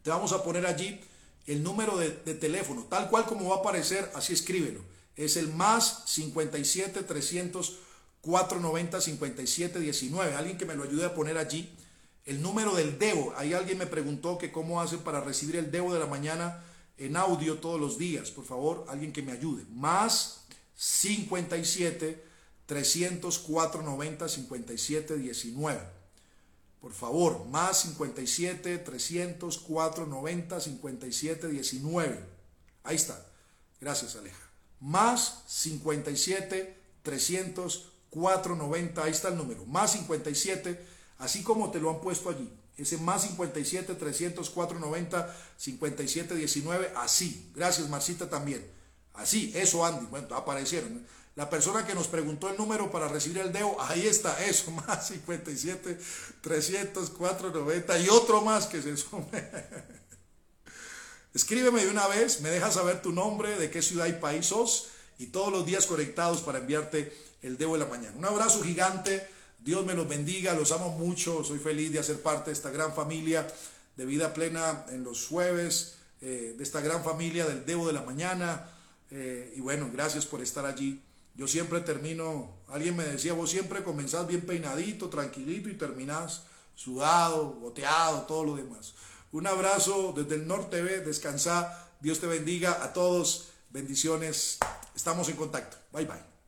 te vamos a poner allí el número de, teléfono, tal cual como va a aparecer, así escríbelo. Es el más 57 300 490 57 19. Alguien que me lo ayude a poner allí. El número del Debo. Ahí alguien me preguntó que cómo hacen para recibir el Debo de la mañana en audio todos los días. Por favor, alguien que me ayude. Más 57 300 490 57 19. Por favor, más 57 300 490 57 19. Ahí está. Gracias, Aleja. Más 57 300 490. Ahí está el número. Más 57, así como te lo han puesto allí. Ese más 57 300 490 57 19. Así. Gracias, Marcita, también. Así, eso, Andy. Bueno, aparecieron. La persona que nos preguntó el número para recibir el DEO, ahí está, eso, más 57, 300, 490 y otro más que se sume. Escríbeme de una vez, me dejas saber tu nombre, de qué ciudad y país sos y todos los días conectados para enviarte el DEO de la mañana. Un abrazo gigante, Dios me los bendiga, los amo mucho, soy feliz de hacer parte de esta gran familia de vida plena en los jueves, eh, de esta gran familia del Debo de la Mañana. Eh, y bueno, gracias por estar allí. Yo siempre termino, alguien me decía, vos siempre comenzás bien peinadito, tranquilito y terminás sudado, goteado, todo lo demás. Un abrazo desde el Norte TV, descansa, Dios te bendiga a todos, bendiciones, estamos en contacto, bye bye.